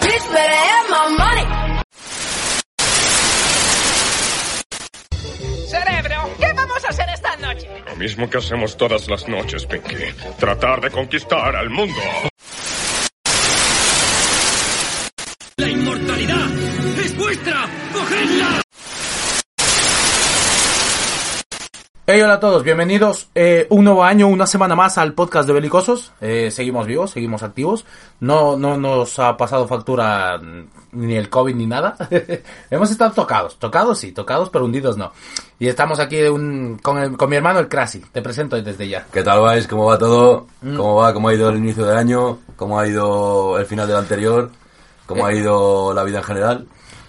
Bitch better have my money. Cerebro, ¿qué vamos a hacer esta noche? Lo mismo que hacemos todas las noches, Pinky. Tratar de conquistar al mundo. Hey, hola a todos, bienvenidos eh, un nuevo año, una semana más al podcast de Belicosos. Eh, seguimos vivos, seguimos activos. No, no nos ha pasado factura mm, ni el COVID ni nada. Hemos estado tocados, tocados sí, tocados, pero hundidos no. Y estamos aquí un, con, el- con mi hermano el Crasi. Te presento desde ya. ¿Qué tal vais? ¿Cómo va todo? ¿Cómo va? ¿Cómo ha ido el inicio del año? ¿Cómo ha ido el final del anterior? ¿Cómo ha ido la vida en general?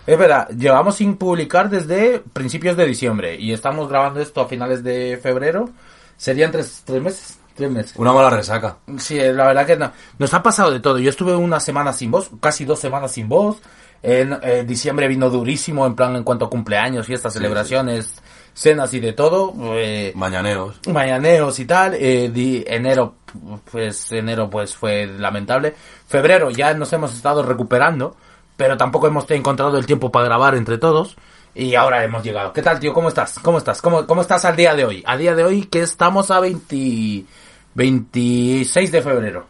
Es verdad, llevamos sin publicar desde principios de diciembre y estamos grabando esto a finales de febrero. Serían tres, tres meses. Tres meses. Una mala resaca. Sí, la verdad que no. Nos ha pasado de todo. Yo estuve una semana sin voz, casi dos semanas sin voz. En eh, diciembre vino durísimo, en plan en cuanto a cumpleaños, fiestas, celebraciones, cenas y de todo. Eh, Mañaneos. mañaneos y tal. Eh, di- enero, pues enero pues fue lamentable. Febrero ya nos hemos estado recuperando, pero tampoco hemos encontrado el tiempo para grabar entre todos. Y ahora hemos llegado. ¿Qué tal, tío? ¿Cómo estás? ¿Cómo estás? ¿Cómo, cómo estás al día de hoy? A día de hoy que estamos a 20, 26 de febrero.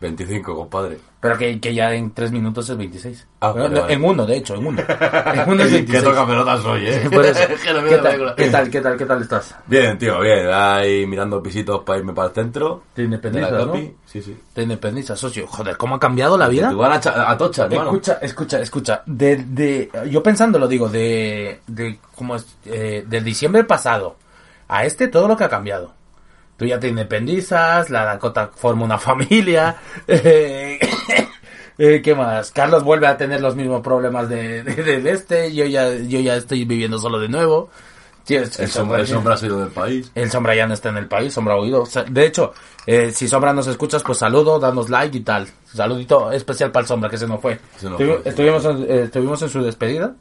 25, compadre. Pero que, que ya en tres minutos es 26. Ah, vale, no, vale. En uno, de hecho, en uno. En uno es 26. pelotas hoy, ¿eh? Por eso. Que lo veo ¿Qué, tal. ¿Qué tal? ¿Qué tal? ¿Qué tal estás? Bien, tío, bien. Ahí mirando pisitos para irme para el centro. Te de independizas, ¿no? Sí, sí. Te independizas, socio. Joder, ¿cómo ha cambiado la vida? Van a, cha- a tocha, hermano. Escucha, escucha, escucha. De, de, yo pensando, lo digo, de, de como es, eh, del diciembre pasado a este, todo lo que ha cambiado. Tú ya te independizas, la Dakota forma una familia. eh, eh, ¿Qué más? Carlos vuelve a tener los mismos problemas de, de, de este. Yo ya, yo ya estoy viviendo solo de nuevo. Es- El sombra, el sombra ha sido del país. el Sombra ya no está en el país, Sombra ha huido. O sea, De hecho, eh, si Sombra nos escuchas, pues saludo, danos like y tal. Saludito especial para el Sombra, que se nos fue. Se nos Estuvi- fue, sí. estuvimos, en, eh, estuvimos en su despedida.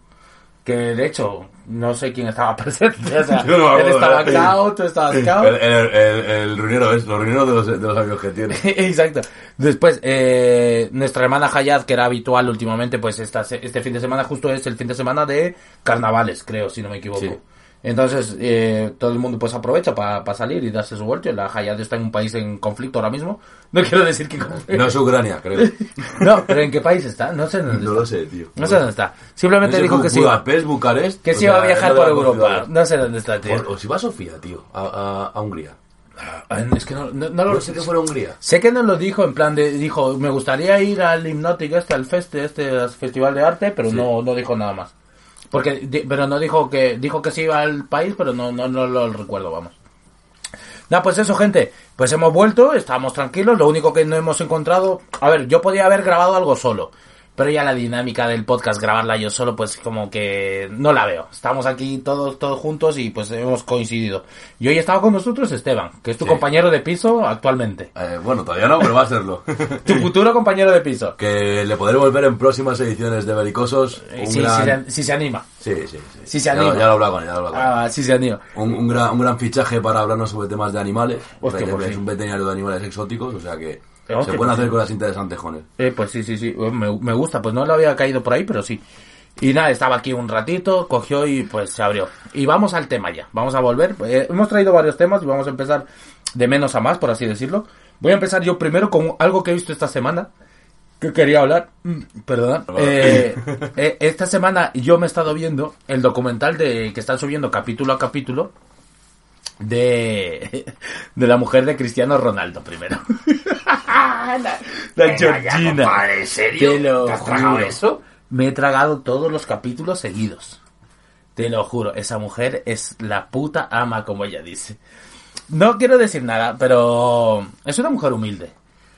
Que de hecho, no sé quién estaba presente. O sea, no él estaba cao, tú estabas El, cao. el, el, el ruinero es, los ruineros de los, de los amigos que tiene. Exacto. Después, eh, nuestra hermana Hayat, que era habitual últimamente, pues esta, este fin de semana justo es el fin de semana de carnavales, creo, si no me equivoco. Sí. Entonces, eh, todo el mundo pues aprovecha para salir y darse su vuelta. La Hayat está en un país en conflicto ahora mismo. No quiero decir que... No es Ucrania, creo. No, pero ¿en qué país está? No sé dónde No está. lo sé, tío. No sé dónde está. Simplemente No sé, dijo que iba, Budapest, Bucarest. que se iba a viajar no por Europa. No sé dónde está, tío. O, o si va Sofía, tío, a, a, a Hungría. Ah, Es que no, no, no lo No sé que fuera Hungría. Sé que no lo dijo en plan de, dijo, me gustaría ir al Hypnotic este, al feste, este al festival de arte, pero no, no dijo nada más. Porque, di- pero no dijo que, dijo que se iba al país, pero no, no, no lo recuerdo, vamos. Nada, pues eso, gente. Pues hemos vuelto, estábamos tranquilos. Lo único que no hemos encontrado. A ver, yo podía haber grabado algo solo. Pero ya la dinámica del podcast, grabarla yo solo, pues como que no la veo. Estamos aquí todos, todos juntos y pues hemos coincidido. Y hoy estaba con nosotros Esteban, que es tu Sí. compañero de piso actualmente. Eh, bueno, todavía no, pero va a serlo. Tu futuro compañero de piso. que le podré volver en próximas ediciones de Belicosos. Eh, si, gran... si se, si se anima. Sí, sí, sí. Si se anima. Ya lo he hablado con él, ya lo he hablado con él. Ah, si se anima. Un, un gran, un gran fichaje para hablarnos sobre temas de animales. Hostia, porque por es un veterinario de animales exóticos, o sea que Se pueden por hacer cosas interesantes con él. Eh, pues sí, sí, sí. Eh, Me, me gusta. Pues no lo había caído por ahí, pero sí. Y nada, estaba aquí un ratito, cogió y pues se abrió. Y vamos al tema ya. Vamos a volver. Eh, hemos traído varios temas y vamos a empezar de menos a más, por así decirlo. Voy a empezar yo primero con algo que he visto esta semana. Que quería hablar. Mm, Perdona. Eh, eh, esta semana yo me he estado viendo el documental de que están subiendo capítulo a capítulo de, de la mujer de Cristiano Ronaldo primero. la la Georgina. Te lo juro. Me he tragado todos los capítulos seguidos. Te lo juro, esa mujer es la puta ama, como ella dice. No quiero decir nada, pero es una mujer humilde.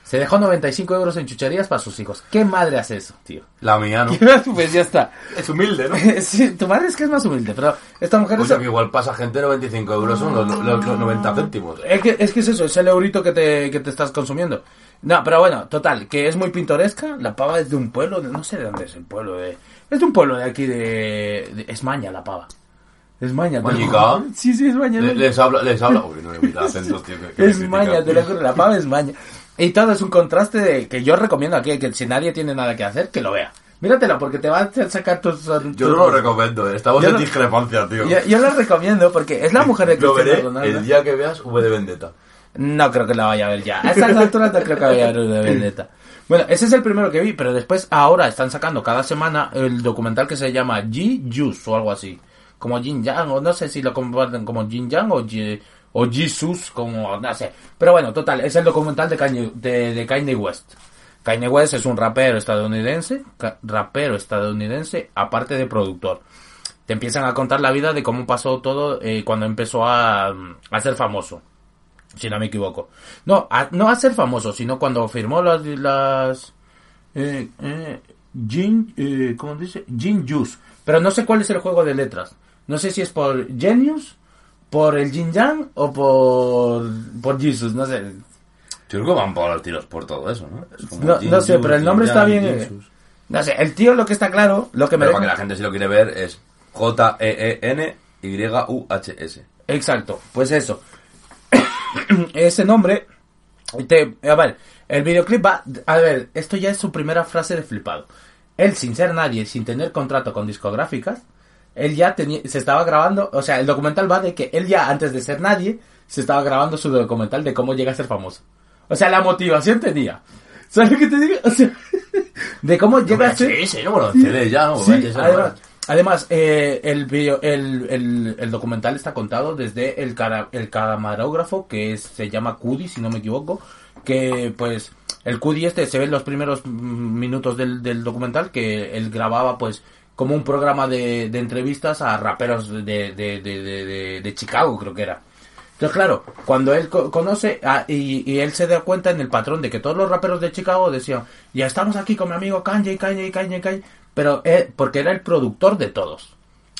Se dejó 95 euros en chucherías para sus hijos. ¿Qué madre hace eso, tío? La mía, ¿no? pues ya está. Es humilde, ¿no? Sí, tu madre es que es más humilde, pero esta mujer O es... que igual pasa gente 95 euros son los, los- los 90 céntimos. Es que, es que es eso, es el eurito que te, que te estás consumiendo. No, pero bueno, total, que es muy pintoresca. La pava es de un pueblo, de- no sé de dónde es el pueblo. De, es de un pueblo de aquí de... de- es Maña la pava. Es Maña. ¿Mañica? Sí, sí, es Maña. Le- les habla, les habla. Uy, no me mira acentos, tío. que- que Es Maña, te lo juro, la pava es Maña. Y todo es un contraste de, que yo recomiendo aquí, que si nadie tiene nada que hacer, que lo vea. Míratelo, porque te va a sacar tus... Yo tus- no lo recomiendo, eh. estamos Yo en lo- discrepancia, tío. Yo, yo lo recomiendo porque es la mujer de Lo Cristiano veré Ronaldo. el día que veas V de Vendetta. No creo que la vaya a ver ya. A estas alturas no creo que vaya a ver una vendetta. Bueno, ese es el primero que vi, pero después ahora están sacando cada semana el documental que se llama G-Juice o algo así. Como Jin Yang, o no sé si lo comparten como Jin Yang o G- o Jesus, como no sé. Pero bueno, total, es el documental de Kanye, de, Kanye West. Kanye West es un rapero estadounidense, rapero estadounidense, aparte de productor. Te empiezan a contar la vida de cómo pasó todo eh, cuando empezó a, a ser famoso si no me equivoco. No, a, no a ser famoso, sino cuando firmó las... las eh, eh, Gin, eh, ¿cómo dice? Gin Juice. Pero no sé cuál es el juego de letras. No sé si es por Genius, por el Jin Yang o por, por Jesus, no sé. Yo creo que van por los tiros por todo eso, ¿no? Es como No, Jin no sé, pero el Jin nombre está Yang, bien. Eh. No sé, el tío lo que está claro, lo que me... Pero para que la gente si lo quiere ver es J-E-E-N-Y-U-H-S. Exacto, pues eso. Ese nombre. Te, a ver, el videoclip va. A ver, esto ya es su primera frase de flipado. Él, sin ser nadie, sin tener contrato con discográficas, él ya tenía, se estaba grabando. O sea, el documental va de que él ya, antes de ser nadie, se estaba grabando su documental de cómo llega a ser famoso. O sea, la motivación tenía. ¿Sabes lo que te digo? O sea, de cómo llega a ser. VHS, ¿no? Bueno, CD ya, ¿no? Sí, además, además eh, el, video, el, el, el documental está contado desde el, cara- el camarógrafo que es- se llama Cudi, si no me equivoco, que pues el Cudi este se ve en los primeros mm, minutos del, del documental que él grababa pues como un programa de, de entrevistas a raperos de, de, de, Chicago, creo que era. Entonces, claro, cuando él co- conoce ah, y, y él se da cuenta en el patrón de que todos los raperos de Chicago decían, ya estamos aquí con mi amigo Kanye, Kanye, Kanye, Kanye, pero eh, porque era el productor de todos.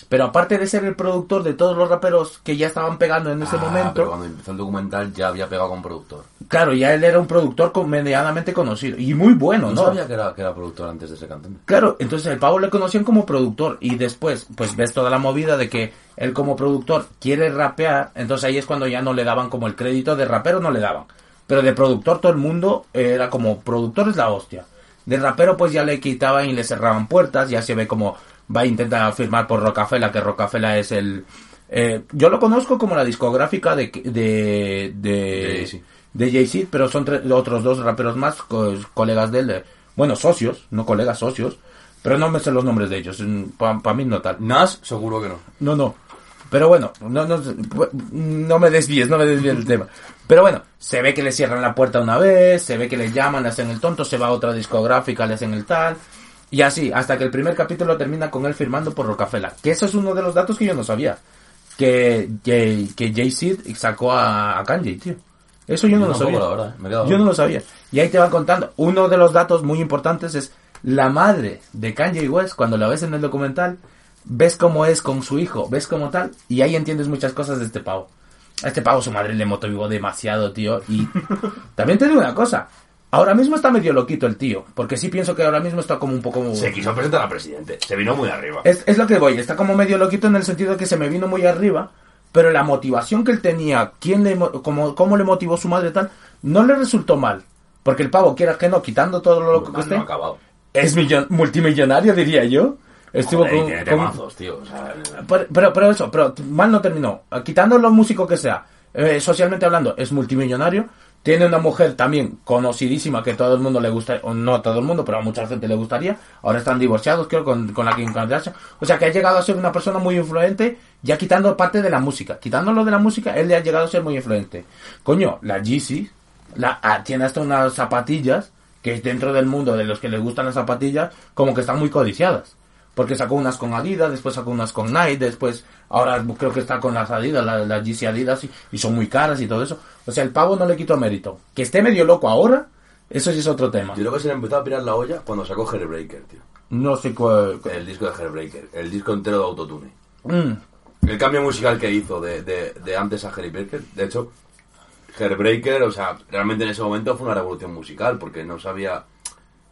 Pero aparte de ser el productor de todos los raperos que ya estaban pegando en ese Ah, momento, Pero cuando empezó el documental ya había pegado con productor. claro, ya él era un productor medianamente conocido y muy bueno, No, ¿no? sabía que era, que era productor antes de ser cantante. Claro, entonces el pavo le conocían como productor y después pues ves toda la movida de que él como productor quiere rapear, entonces ahí es cuando ya no le daban como el crédito de rapero, no le daban. Pero de productor todo el mundo era como productor es la hostia. De rapero pues ya le quitaban y le cerraban puertas, ya se ve como va a intentar firmar por Rocafela, que Rocafela es el... eh, yo lo conozco como la discográfica de... de, de De Jay-Z. pero son tre- otros dos raperos más, co- colegas de él, de- bueno, socios, no colegas, socios, pero no me sé los nombres de ellos, para mí no tal. Nas, seguro que no. No, no. Pero bueno, no, no, no me desvíes, no me desvíes del tema. Pero bueno, se ve que le cierran la puerta una vez, se ve que le llaman, le hacen el tonto, se va a otra discográfica, le hacen el tal. Y así, hasta que el primer capítulo termina con él firmando por Rocafela. Que eso es uno de los datos que yo no sabía. Que, que, que Jay-Z sacó a, a Kanye, tío. Eso yo no Yo lo sabía. verdad, Yo no lo sabía. Y ahí te van contando. Uno de los datos muy importantes es la madre de Kanye West, cuando la ves en el documental, ves cómo es con su hijo, ves cómo tal, y ahí entiendes muchas cosas de este pavo. A este pavo su madre le motivó demasiado, tío. Y también te digo una cosa. Ahora mismo está medio loquito el tío, porque sí pienso que ahora mismo está como un poco... Se quiso presentar a presidente. Se vino muy arriba. Es, es lo que voy, está como medio loquito en el sentido de que se me vino muy arriba, pero la motivación que él tenía, quién le, mo- cómo, cómo le motivó su madre tal, no le resultó mal. Porque el pavo, quiera que no, quitando todo lo loco que Mal esté, no es millon- multimillonario, diría yo. Estuvo Joder, con, tiene con- temazos, tío. O sea, el- pero, pero, pero eso, pero mal no terminó. Quitando lo músico que sea, eh, socialmente hablando, es multimillonario. Tiene una mujer también conocidísima que todo el mundo le gusta, o no a todo el mundo, pero a mucha gente le gustaría. Ahora están divorciados, creo, con, con la Kim Kardashian. O sea que ha llegado a ser una persona muy influente, ya quitando parte de la música. Quitándolo de la música, él le ha llegado a ser muy influente. Coño, la Yeezy, la, ah, tiene hasta unas zapatillas que dentro del mundo de los que les gustan las zapatillas, como que están muy codiciadas. Porque sacó unas con Adidas, después sacó unas con Nike, después ahora creo que está con las Adidas, las, las GC Adidas, y, y son muy caras y todo eso. O sea, el pavo no le quito mérito. Que esté medio loco ahora, eso sí es otro tema. Yo creo que se le empezó a pirar la olla cuando sacó Hairbreaker, tío. No sé cuál... El disco de Hairbreaker, el disco entero de Autotune. Mm, El cambio musical que hizo de, de, de antes a Hairbreaker, de hecho, Hairbreaker, o sea, realmente en ese momento fue una revolución musical, porque no sabía,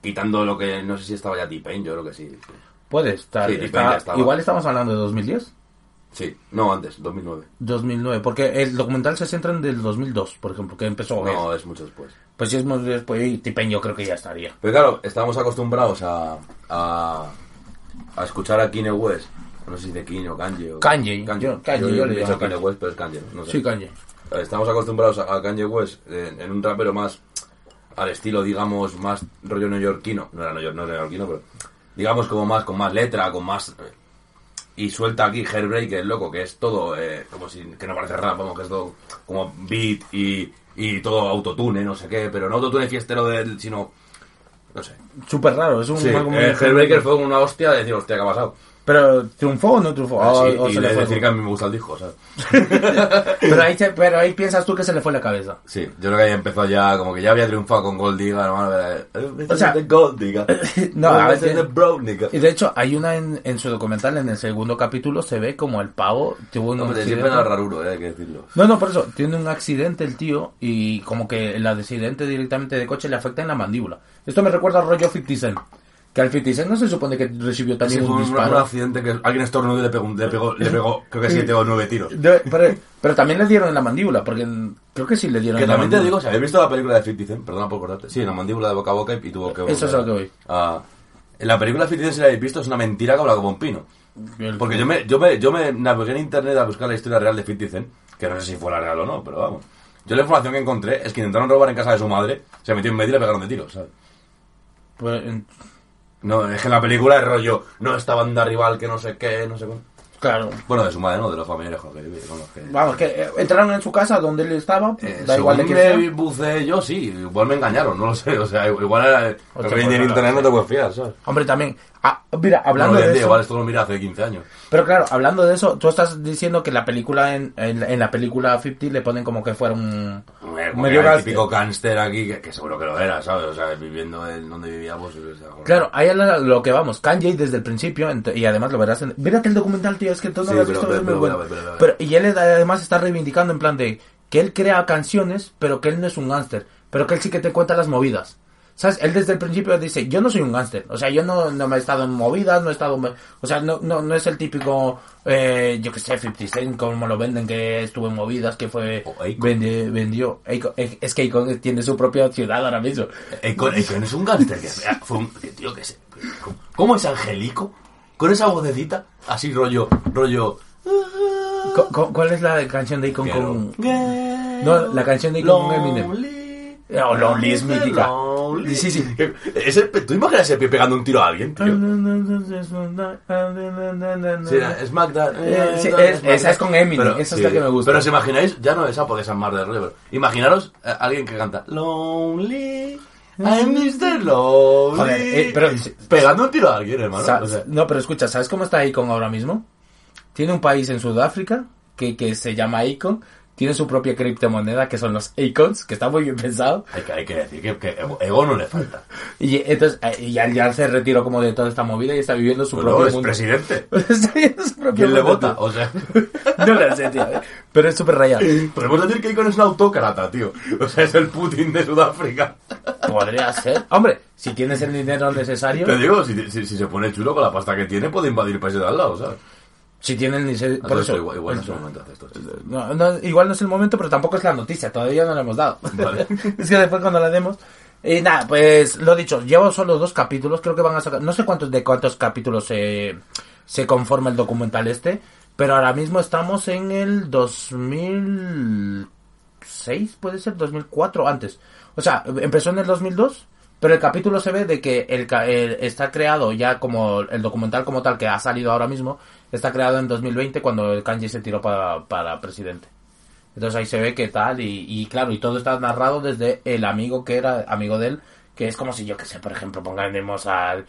quitando lo que, no sé si estaba ya T-Pain, yo creo que sí. Puede estar. Sí, está- igual estamos hablando de 2010. Sí, no, antes, 2009. 2009, porque el documental se centra en del 2002, por ejemplo, que empezó. No, es mucho después. Pues si es muy después, y Tipen yo creo que ya estaría. Pero claro, estamos acostumbrados a, a, a escuchar a Kanye West. No sé si de Kanye o Kanye. O... Kanye, yo- Kanye, yo le he llamo dicho Kanye Kanye. West, pero es Kanye. No sé. Sí, Kanye. Estamos acostumbrados a, a Kanye West en, en un rapero más al estilo, digamos, más rollo neoyorquino. No era neoyor- no era neoyorquino, pero digamos como más, con más letra, con más... y suelta aquí Hairbreaker, loco, que es todo, eh, como si, que no parece rap, vamos, que es todo como beat y, y todo autotune, no sé qué, pero no autotune fiestero del, sino, no sé. Súper raro, es un Sí, eh, Hairbreaker fue una hostia de decir, hostia, ¿qué ha pasado? Pero triunfó o no triunfó. Ah, O- sí, o y se le fue. decir que a mí me gusta el disco, ¿sabes? pero, ahí, se- pero ahí piensas tú que se le fue la cabeza. Sí, yo creo que ahí empezó ya, como que ya había triunfado con Gold Digger, hermano. eh, O sea, de Gold Digger. no, a ver, este es de Nigga. Y de hecho, hay una en, en su documental, en el segundo capítulo, se ve como el pavo tuvo un Hombre, accidente. siempre era raruro, eh, hay que decirlo. No, no, por eso, tiene un accidente el tío y como que el accidente directamente de coche le afecta en la mandíbula. Esto me recuerda al rollo 50 Cent. Que al 50 Cent no se supone que recibió también un un, un disparo. accidente que alguien estornudó y le pegó, le pegó, le pegó creo que siete o nueve tiros. De- pero, pero también le dieron en la mandíbula, porque creo que sí le dieron Que en la también te mandíbula. digo, si habéis visto la película de 50 Cent, perdona por cortarte. Sí, en la mandíbula de boca a boca y tuvo que... Eso es lo que voy. Ah, en la película de 50 Cent, si la habéis visto, es una mentira que habla como un pino. Porque yo me, yo me, yo me navegué en internet a buscar la historia real de 50 Cent, que no sé si fuera real o no, pero vamos. Yo la información que encontré es que intentaron robar en casa de su madre, se metió en medio y le pegaron de tiros, ¿sabes? Pues, en- No, es que en la película es rollo, no, esta banda rival que no sé qué, no sé cómo. claro. Bueno, de su madre, no, de los familiares con los que vive, con los que... Vamos, que eh, entraron en su casa donde él estaba, Eh, da igual de que me buceé yo, sí, igual me engañaron, no lo sé, o sea, igual era... Pues en internet no te puedes fiar, ¿sabes? Hombre, también. Ah, mira, hablando No, de eso. Igual esto lo mira hace 15 años. Pero claro, hablando de eso, tú estás diciendo que la película en, en, en la película 50 le ponen como que fuera un Medio medio el gángster. típico gánster aquí, que, que seguro que lo era, ¿sabes? O sea, viviendo en donde vivíamos. o sea, Claro, ahí es lo que vamos, Kanye desde el principio, y además lo verás en... Mírate el documental, tío, es que tú no Sí, lo has visto, pero- es muy bueno. Pero, y él además está reivindicando en plan de que él crea canciones, pero que él no es un gángster, pero que él sí que te cuenta las movidas. ¿Sabes? Él desde el principio dice, yo no soy un gángster. O sea, yo no, no me he estado en movidas, no he estado... en- O sea, no, no, no es el típico, eh, yo que sé, 50 Cent, como lo venden, que estuvo en movidas, que fue... O vendi- vendió. Akon- es que Akon tiene su propia ciudad ahora mismo. Akon, Akon es un gánster que fue un que, tío que se, ¿Cómo es angelico? Con esa vocecita, así rollo, rollo. ¿Cuál es la canción de Akon con...? No, la canción de Akon con Eminem. Lonely. Oh, Lonely es mítica. Lonely. Sí, sí. Ese, ¿Tú imaginas ese pie pegando un tiro a alguien, tío? Sí, es Magda. Eh, sí, es- esa es con Eminem, esa es la que me gusta. Pero os imagináis, ya no esa porque esa es más de rollo, pero imaginaros a alguien que canta Lonely, I'm Mr. Lonely. Joder, eh, pero- pegando un tiro a alguien, hermano. Sa- o sea, no, pero escucha, ¿sabes cómo está Akon ahora mismo? Tiene un país en Sudáfrica que, que se llama Akon, tiene su propia criptomoneda que son los Akons, que está muy bien pensado. hay, que, hay que decir que, que ego, no le falta. Y entonces eh, y ya, ya se retiró como de toda esta movida y está viviendo su Pues no, propio es mundo. presidente. está viviendo su propio ¿Quién le vota? tío. O sea, No lo sé, tío. Pero es súper rayado. podemos decir que Icon es un autócrata, tío. O sea, es el Putin de Sudáfrica. Podría ser. Hombre, si tienes el dinero necesario, Te digo, si, si, si se pone chulo con la pasta que tiene, puede invadir países de al lado, ¿sabes? Si tienes ni se- Por por eso, igual, igual en ese momento hace esto. No, no, igual no es el momento, pero tampoco es la noticia. Todavía no la hemos dado. Vale. es que después cuando la demos. Y nada, pues lo dicho, llevo solo dos capítulos. Creo que van a sacar. No sé cuántos de cuántos capítulos se, se conforma el documental este. Pero ahora mismo estamos en el 2006, puede ser, 2004, antes. O sea, empezó en el 2002. Pero el capítulo se ve de que el, el- está creado ya como el documental como tal que ha salido ahora mismo, está creado en 2020 cuando el Kanji se tiró para, para presidente. Entonces ahí se ve que tal y, claro, y todo está narrado desde el amigo que era amigo de él, que es como si yo que sé, por ejemplo, pongamos al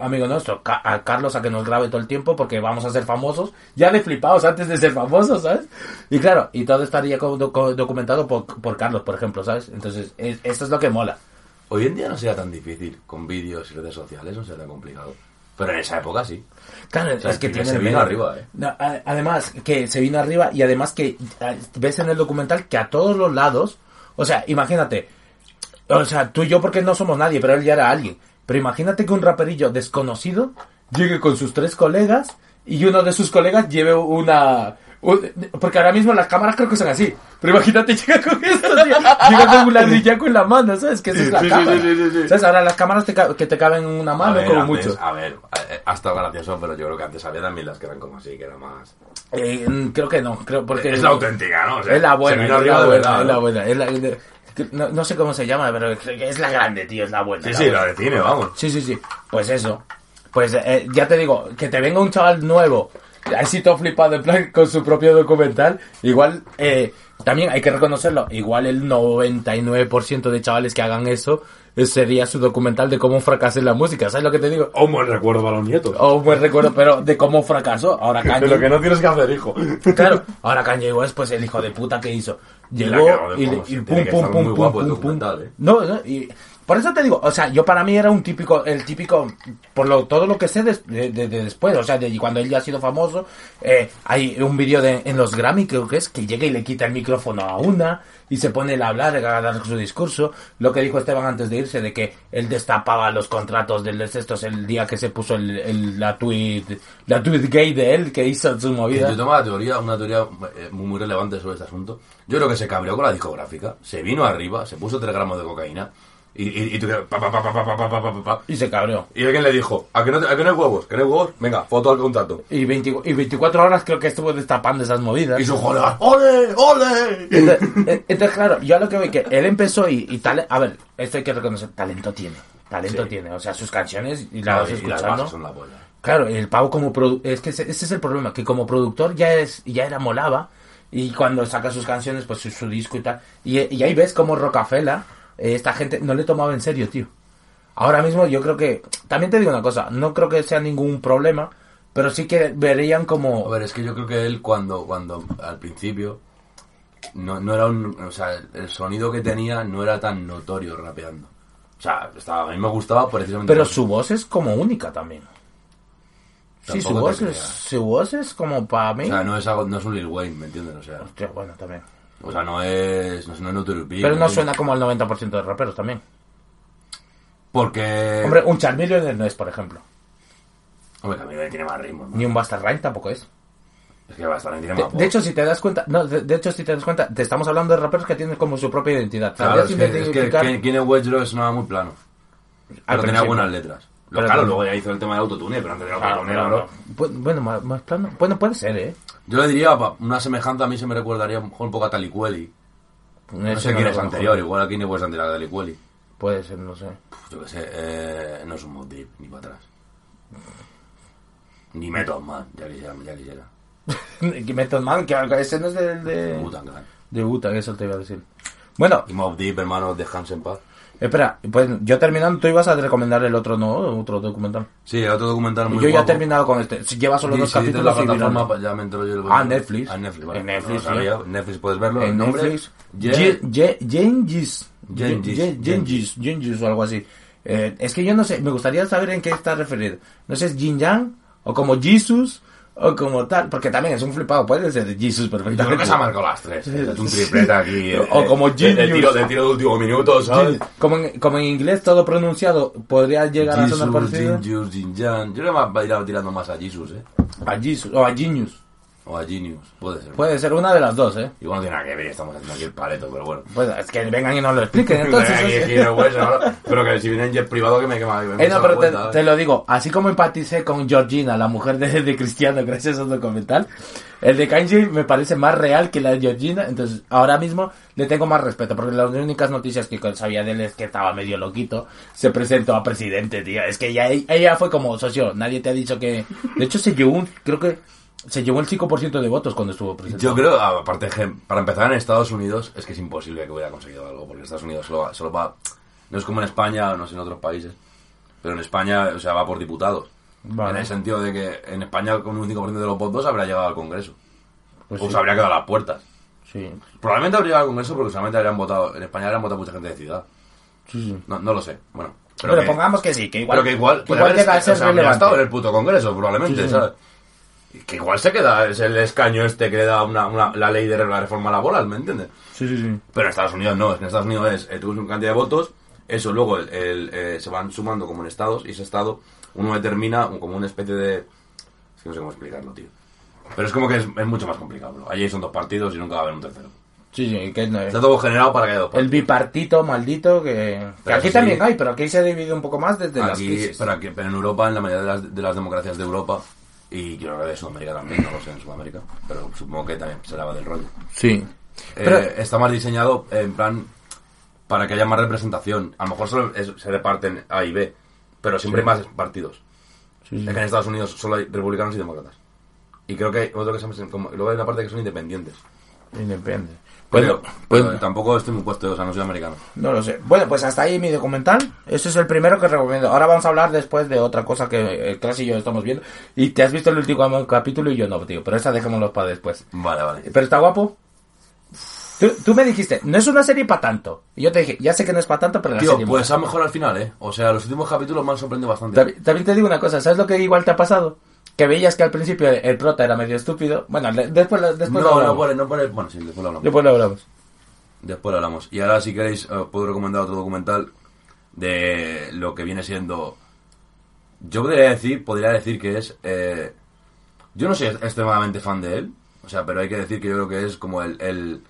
amigo nuestro, a Carlos a que nos grabe todo el tiempo porque vamos a ser famosos, ya de flipados antes de ser famosos, ¿sabes? Y claro, y todo estaría documentado por, por Carlos, por ejemplo, ¿sabes? Entonces, es- esto es lo que mola. Hoy en día no sería tan difícil con vídeos y redes sociales, no sería tan complicado. Pero en esa época sí. Claro, O sea, es que tiene se vino arriba, ¿eh? Además, que se vino arriba y además que ves en el documental que a todos los lados, o sea, imagínate, o sea, tú y yo porque no somos nadie, pero él ya era alguien. Pero imagínate que un raperillo desconocido llegue con sus tres colegas y uno de sus colegas lleve una... porque ahora mismo las cámaras creo que son así. Pero imagínate, llega con esto, tío. Llega con un ladrillaco en la mano, ¿sabes? Que esa es la Sí, sí, cámara. sí, sí, sí. ¿Sabes? Ahora las cámaras te que te caben en una mano ver, como antes- mucho. A ver, eh, ha estado gracioso, pero yo creo que antes había también las que eran como así, que era más... Eh, mm, creo que no, creo porque Es la auténtica, ¿no? O sea, es la buena, es la buena, verdad, es ¿no? la buena, es la- de- no, no sé cómo se llama, pero creo que es la grande, tío, es la buena. Sí, la sí, buena. la de cine, vamos. Sí, sí, sí. Pues eso. Pues eh, ya te digo, que te venga un chaval nuevo, así todo flipado en plan con su propio documental, igual eh, también hay que reconocerlo, igual el 99% de chavales que hagan eso eh, sería su documental de cómo fracasé en la música, ¿sabes lo que te digo? O un buen recuerdo para los nietos. O un buen recuerdo, pero de cómo fracasó. Ahora Kanye, De lo que no tienes que hacer, hijo. Claro, ahora Kanye West, pues el hijo de puta que hizo. Llegó y, pum, pum, pum, pum, guapo el pum, pum. Por eso te digo, o sea, yo para mí era un típico, el típico, por lo, todo lo que sé de, de- de después, o sea, de cuando él ya ha sido famoso, eh, hay un vídeo de, en los Grammy, creo que es, que llega y le quita el micrófono a una, y se pone a hablar, a dar su discurso, lo que dijo Esteban antes de irse, de que él destapaba los contratos del estos el día que se puso el, el- la tweet, la tweet gay de él, que hizo su movida. Yo tengo una teoría, una teoría eh, muy, muy relevante sobre este asunto. Yo creo que se cabreó con la discográfica, se vino arriba, se puso 3 gramos de cocaína y, y, y tú, pa, pa, pa, Y se cabreó. Y alguien le dijo, ¿a que no, a que no hay huevos? ¿Que no hay huevos? Venga, foto al contrato. Y, 20, y 24 horas creo que estuvo destapando esas movidas. Y su colega, ¡ole, ole! Entonces, eh, entonces, claro, yo a lo que veo que él empezó y, y tal... A ver, esto hay que reconocer, talento tiene. Talento sí. tiene. O sea, sus canciones y las vas escuchando. Las son la bola. Claro, el pavo como... Produ es que ese, ese, es el problema, que como productor ya, es, ya era molaba y cuando saca sus canciones, pues su, su disco y tal. Y, y ahí ves como Rocafela esta gente no le tomaba en serio, tío. Ahora mismo yo creo que, también te digo una cosa, no creo que sea ningún problema, pero sí que verían como... A ver, es que yo creo que él cuando, cuando al principio, no, no era un, o sea, el sonido que tenía no era tan notorio rapeando. O sea, estaba, a mí me gustaba precisamente... Pero su voz es como única también. Sí, su voz, es, su voz es como para mí. O sea, no es, algo, no es un Lil Wayne, ¿me entiendes? O sea, Hostia, bueno, también. O sea no es, no es, no es Notorious Pero ¿me no suena como el 90% de raperos también. Porque... Hombre, un Charmeleon no es, por ejemplo. Hombre, también tiene más ritmo, ¿no? Ni un Busta Rhyme tampoco es. Es que bastante tiene De, más voz. de hecho, si te das cuenta, no, de, de hecho, si te das cuenta, te estamos hablando de raperos que tienen como su propia identidad. Claro, es ¿Sabrías que, es que identificar- Ken- Kanye West yo creo que sonaba muy plano. Al Pero tenía buenas letras. Pero claro, no- luego ya hizo el tema del autotune, pero antes del Claro, autotune, claro. Bu- Bueno, más, más plano. Bueno, puede ser, ¿eh? Yo le diría, una semejanza a mí se me recordaría un poco a Talicueli. No sé quién es anterior, igual a Kanye West anterior a Talicueli. Puede ser, no sé. Puf, Yo qué sé, eh, no es un Mob Deep, ni para atrás. Ni Method Man, ya quisiera, ya quisiera. Method Man, que ese no es del de... Wu-Tang Clan. De Wu-Tang, eso te iba a decir. Bueno, Y Mob Deep, hermano, de Hans en paz. Espera, pues yo terminando, tú ibas a recomendar el otro, ¿no? Otro documental. Sí, otro documental muy yo ya he terminado con este. Lleva solo Sí, dos capítulos la plataforma, virando. ya me entero yo. el- Ah, Netflix. Ah, Netflix, vale. En Netflix, No lo sabía. sí. Netflix puedes verlo. En el nombre. Netflix. Gengis. Gengis. Gengis o algo así. Eh, es que yo no sé, me gustaría saber en qué está referido. No sé, es Jin Yang o como Jesus o como tal, porque también es un flipado, puede ser Jesus Yo perfectamente. creo que se ha marcado las tres. Es un triplete aquí. eh, O como de, de Genius. tiro, de tiro de último minuto, ¿sabes? Como en, como en inglés todo pronunciado podría llegar a sonar Jesus, parecido Jinjus, Jinjan. Yo creo que va a ir tirando más a Jesus, ¿eh? a Jesus o a Genius. O a Genius. Puede ser. Puede ser una de las dos, ¿eh? Igual no tiene nada que ver, estamos haciendo aquí el paleto, pero bueno. Pues es que vengan y nos lo expliquen entonces. Aquí, pues, ahora- pero que si viene en jet privado que me quema. me Eh, no, pero te, vuelta, te ¿eh? lo digo, así como empaticé con Georgina, la mujer de, de Cristiano, gracias a ese documental, el de Kanye me parece más real que la de Georgina, entonces ahora mismo le tengo más respeto, porque las únicas noticias que sabía de él es que estaba medio loquito, se presentó a presidente, tío, es que ya ella fue como socio, nadie te ha dicho que, de hecho se llevó un, creo que se llevó el 5% de votos cuando estuvo presidente. Yo creo, aparte, para empezar en Estados Unidos, es que es imposible que hubiera conseguido algo, porque Estados Unidos solo va, solo va No es como en España, no sé en otros países. Pero en España, o sea, va por diputados. Vale. En el sentido de que en España con un 5% de los votos habría llegado al Congreso. Pues o sí. se habría quedado a las puertas. Sí, Probablemente habría llegado al Congreso porque solamente habrían votado, en España habrían votado mucha gente de ciudad. sí, sí. No, no lo sé. Bueno. Pero, que- pongamos que sí, que igual, pero que igual, que igual llega a ser o sea, habría relevante. estado en el puto Congreso, probablemente. ¿sabes? Que igual se queda, es el escaño este que le da una, una- la ley de la reforma laboral, ¿me entiendes? Sí, sí, sí. Pero en Estados Unidos no, es que en Estados Unidos es, eh, tú una cantidad de votos, eso luego el, el, eh, se van sumando como en estados, y ese estado uno determina como una especie de... Es que no sé cómo explicarlo, tío. Pero es como que es, es mucho más complicado, bro. Allí son dos partidos y nunca va a haber un tercero. Sí, sí, que no- Está todo generado para que haya dos el bipartito maldito que, que aquí sí. también hay, pero aquí se ha dividido un poco más desde las Aquí, crisis. pero, aquí- pero en Europa, en la mayoría de las, de las democracias de Europa, y creo que de Sudamérica también, no lo sé en Sudamérica, pero supongo que también se lava del rollo. Sí. Eh, Pero- está más diseñado en plan para que haya más representación. A lo mejor solo es- se reparten A y B, pero siempre hay más partidos. Sí, sí. Es que en Estados Unidos solo hay republicanos y demócratas. Y creo que hay otro que son, como, luego hay una parte que son independientes. Independiente. Pero, Bueno, pero pues, tampoco estoy muy puesto, o sea, no soy americano. no lo sé. Bueno, pues hasta ahí mi documental. Ese es el primero que recomiendo. Ahora vamos a hablar después de otra cosa que eh, Clas y yo estamos viendo. Y te has visto el último capítulo y yo no, tío. Pero esa dejémoslo para después. Vale, vale. Pero está guapo. Tú, tú me dijiste, no es una serie para tanto. Y yo te dije, ya sé que no es para tanto, pero la Tío, serie pues ha mejorado al final, ¿eh? O sea, los últimos capítulos me han sorprendido bastante. También, también te digo una cosa, ¿sabes lo que igual te ha pasado? Que veías que al principio el prota era medio estúpido. Bueno, le- después, lo- después lo no, no hablamos. pone, no pone... Bueno, sí, después lo hablamos. Después lo hablamos. Después lo hablamos. Y ahora, si queréis, os puedo recomendar otro documental de lo que viene siendo. Yo podría decir, podría decir que es. eh, yo no soy extremadamente fan de él, o sea, pero hay que decir que yo creo que es como el, el,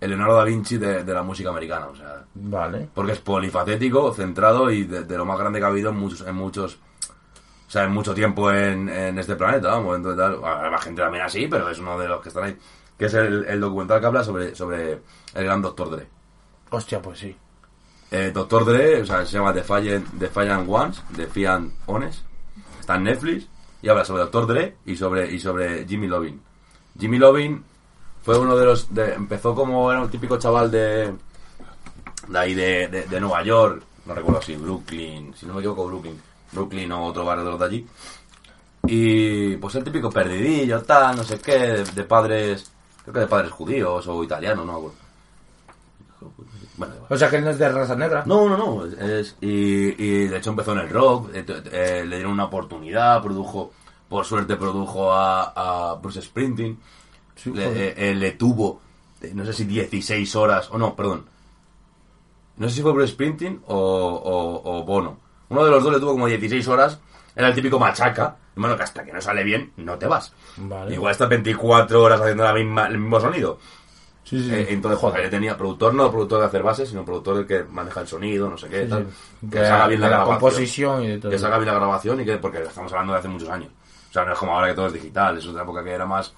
el Leonardo da Vinci de, de la música americana, o sea, Vale. porque es polifacético, centrado y de, de lo más grande que ha habido en muchos, en muchos, o sea, en mucho tiempo en, en este planeta, vamos, entonces tal, a la gente también así, pero es uno de los que están ahí, que es el, el documental que habla sobre, sobre el gran Doctor Dre. Hostia, pues sí. Eh, Doctor Dre, o sea, se llama Defiant, Defiant Ones, Defiant Ones, está en Netflix y habla sobre Doctor Dre y sobre, y sobre Jimmy Lovin. Jimmy Lovin fue uno de los, de- empezó como era un típico chaval de, de ahí de, de, de Nueva York, no recuerdo si Brooklyn, si no me equivoco Brooklyn, Brooklyn o otro barrio de los de allí. Y pues el típico perdidillo, tal, no sé qué, de, de padres, creo que de padres judíos o italianos, no. Bueno. O sea que él no es de raza negra. No, no, no. Es, y, y de hecho empezó en el rock. eh, eh, le dieron una oportunidad. Produjo, por suerte, produjo a, a Bruce Springsteen. Sí, le, joder. eh, le tuvo, no sé si 16 horas. O no, perdón. No sé si fue Bruce Springsteen o, o, o Bono. Uno de los dos le tuvo como 16 horas. Era el típico machaca. Bueno, que hasta que no sale bien, no te vas. Vale. Igual está 24 horas haciendo la misma, el mismo sonido. Sí, sí. Eh, entonces, joder, él tenía productor, no productor de hacer bases, sino productor el que maneja el sonido, no sé qué, Sí, tal. Que De salga bien la, la grabación. composición y de todo. Que salga bien la grabación y que, porque estamos hablando de hace muchos años. O sea, no es como ahora que todo es digital, es otra época que era más,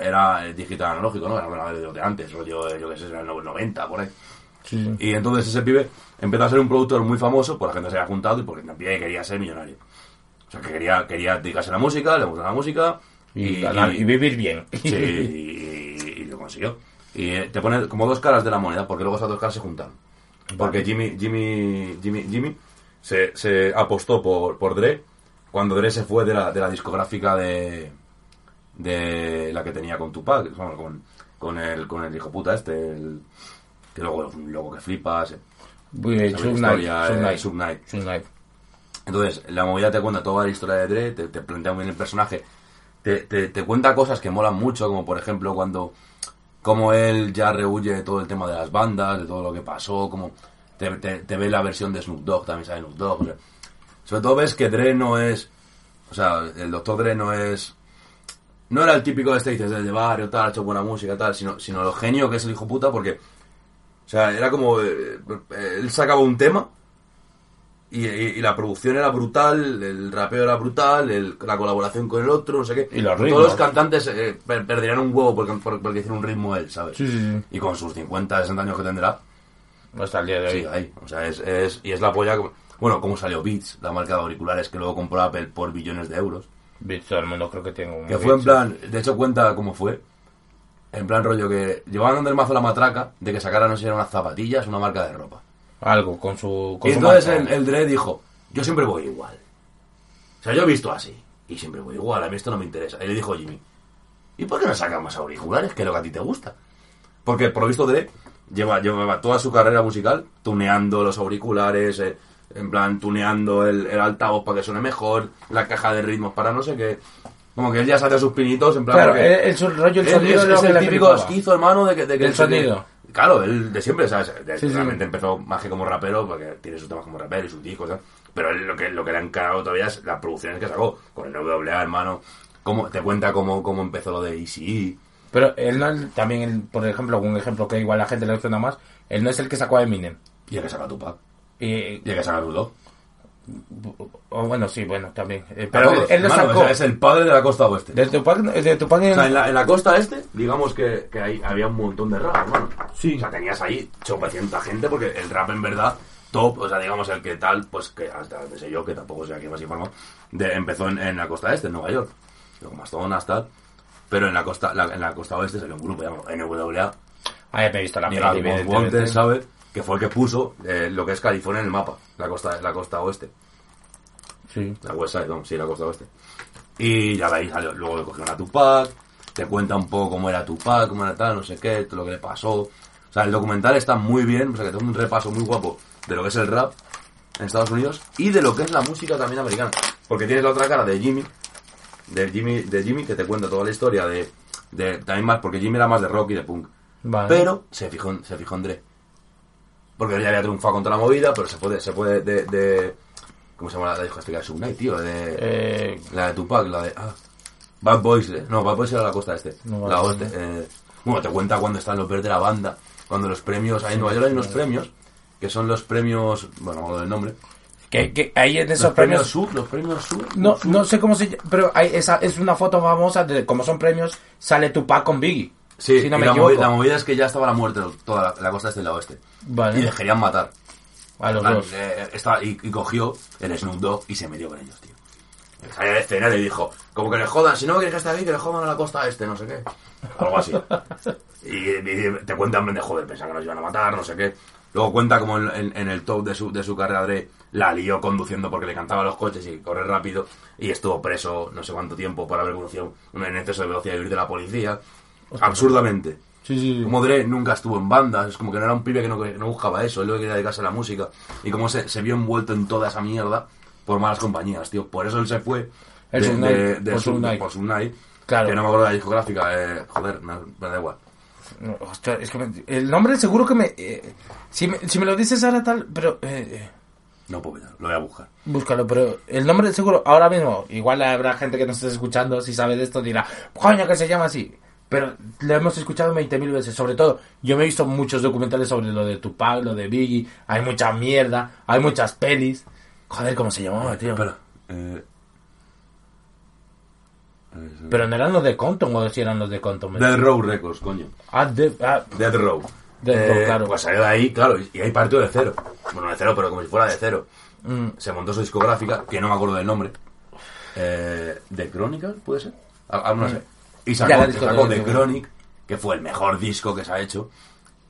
era digital analógico, ¿no? Era de, de antes, rollo, yo qué sé, era el 90, por ahí. Sí. Y entonces ese pibe empezó a ser un productor muy famoso, por la gente se había juntado y porque también quería ser millonario. O sea, que quería, quería dedicarse a la música, le gustaba la música. Y, vivir bien. Sí, y, lo consiguió. Y eh, te pone como dos caras de la moneda, porque luego esas dos caras se juntan. Porque Jimmy, Jimmy, Jimmy, Jimmy se, se apostó por, por Dre cuando Dre se fue de la, de la discográfica de, de la que tenía con Tupac, bueno, con, con el, con el hijo puta este, el, que luego es un logo que flipas. Eh. Suge Knight. Entonces, la movida te cuenta toda la historia de Dre, te, te plantea muy bien el personaje, te, te, te cuenta cosas que molan mucho, como por ejemplo cuando como él ya rehuye de todo el tema de las bandas, de todo lo que pasó, como te, te, te ve la versión de Snoop Dogg, también sale Snoop Dogg. o sea, sobre todo ves que Dre no es, o sea, el doctor Dre no es, no era el típico de este dices del de barrio, tal, ha hecho buena música, tal, sino, sino lo genio que es el hijo puta, porque, o sea, era como, eh, eh, él sacaba un tema, y, y- y la producción era brutal, el rapeo era brutal, el- la colaboración con el otro, no sé qué. Y los Todos ritmos. los cantantes eh, per- perderían un huevo porque, por- porque hicieron un ritmo él, ¿sabes? Sí, sí, sí. Y con sus 50, 60 años que tendrá, Hasta el día de hoy. sigue ahí. O sea, es, es- y es la polla. Bueno, como salió Beats, la marca de auriculares que luego compró Apple por billones de euros. Beats, todo el mundo creo que tiene un Que fue en Beats. plan, de hecho cuenta cómo fue. En plan rollo que llevaban dando el mazo la matraca de que sacaran, no sé, si eran unas zapatillas, una marca de ropa. Algo con su. Con Y su entonces marca. el, el Dre dijo, yo siempre voy igual. O sea, yo he visto así. Y siempre voy igual, a mí esto no me interesa. Y le dijo Jimmy, ¿y por qué no sacan más auriculares? Que es lo que a ti te gusta. Porque por lo visto Dre lleva, lleva toda su carrera musical tuneando los auriculares, eh, en plan tuneando el, el altavoz para que suene mejor, la caja de ritmos para no sé qué. Como que él ya saca sus pinitos en plan... Claro, el, el rollo, el sonido es- es es que el típico esquizo, hermano, de que... De que Del sonido. Claro, él de siempre, ¿sabes? De- Sí, sí. realmente empezó más que como rapero, porque tiene sus temas como rapero y sus discos, ¿sabes? Pero él lo que, lo que le ha encargado todavía es las producciones que sacó, con el NWA, hermano. Cómo, te cuenta cómo, cómo empezó lo de Easy Pero él no es también, el- por ejemplo, un ejemplo que igual la gente le suena más, él no es el que sacó a Eminem. y el que saca Tupac, Y, y el que saca Dudok. O bueno, sí, bueno, también. Eh, pero él, él Hermano, sacó. o sea, es el padre de la costa oeste. De Tupac, de Tupac O sea, en la, en la costa este, digamos que, que ahí había un montón de rap, hermano. Sí. O sea, tenías ahí chopecienta gente, porque el rap en verdad, top, o sea, digamos el que tal, pues que hasta donde sé yo, que tampoco sé aquí más informado, de, empezó en, en la costa este, en Nueva York. Luego más zonas, tal. Pero en la costa, la- en la costa oeste salió un grupo llamado NWA, Ah, ya te he visto la evidentemente. Wanted, ¿sabes? Que fue el que puso eh, lo que es California en el mapa, la costa, la costa oeste. Sí. La West Side, no, sí, la costa oeste. Y ya salió, luego le cogieron a Tupac, te cuenta un poco cómo era Tupac, cómo era tal, no sé qué, todo lo que le pasó. O sea, el documental está muy bien, o sea, que tengo un repaso muy guapo de lo que es el rap en Estados Unidos y de lo que es la música también americana. Porque tienes la otra cara de Jimmy, de Jimmy, de Jimmy que te cuenta toda la historia de, de también más, porque Jimmy era más de rock y de punk. Vale. Pero se fijó, se fijó en Dre. Porque ya había triunfado contra la movida, pero se puede, se puede de, de ¿cómo se llama la discográfica de Subnight, tío? De, Eh, la de Tupac, la de. Ah, Bad Boys. eh, No, Bad Boys era la costa este. No, la oeste. eh, bueno, te cuenta cuando están los verdes de la banda. Cuando los premios. Ahí en Nueva York hay unos premios. Que son los premios. Bueno, acuerdo del nombre. que, que ahí en Los esos premios premios... Sur. Los premios Sur. No, Sur. no sé cómo se llama, pero hay esa, es una foto famosa de como son premios, sale Tupac con Biggie. Sí, si no me la, equivoco. movida, la movida es que ya estaba la muerte toda la, la costa este y la oeste. Vale. Y les querían matar. A los Plan, dos. eh, estaba- y, y cogió el Snoop Dogg y se metió con ellos, tío. Salió de escena y le dijo, como que le jodan, si no quieres que esté aquí, que le jodan a la costa este, no sé qué. Algo así. y, y te cuentan de joder, pensaban que nos iban a matar, no sé qué. Luego cuenta como en, en- en el top de su, de su carrera Dre la lió conduciendo porque le cantaba los coches y correr rápido y estuvo preso no sé cuánto tiempo por haber conducido un exceso de velocidad y huir de la policía. Absurdamente. Sí, sí, sí. Como Dre nunca estuvo en bandas, es como que no era un pibe que no, que no buscaba eso, él lo que quería dedicarse a la música. Y como se, se vio envuelto en toda esa mierda por malas compañías, tío. Por eso él se fue El de, Sunlight, de, de por su- por Claro. Que no me acuerdo de la discográfica, eh, joder, me, me da igual. No, hostia, es que me- el nombre seguro que me, eh, si me... Si me lo dices ahora tal... Pero... eh, eh, No puedo evitarlo, lo voy a buscar. búscalo, pero el nombre seguro ahora mismo... Igual habrá gente que nos esté escuchando, si sabe de esto, dirá... Coño, que se llama así. Pero lo hemos escuchado 20.000 veces. Sobre todo, yo me he visto muchos documentales sobre lo de Tupac, lo de Biggie. Hay mucha mierda, hay muchas pelis. Joder, ¿cómo se llamaba, tío? Espera, eh, Pero no eran los de Compton o si eran los de Compton. Dead Row Records, coño. Ah, de, ah, Dead Row. Dead Row, Eh, claro. Pues salió de ahí, claro, y ahí partió de cero. Bueno, de cero, pero como si fuera de cero. mm, Se montó su discográfica, que no me acuerdo del nombre. Eh, ¿The Chronicle? ¿Puede ser? Ah, no sé. Y Ya, sacó, la disco sacó de- The Chronic, que fue el mejor disco que se ha hecho.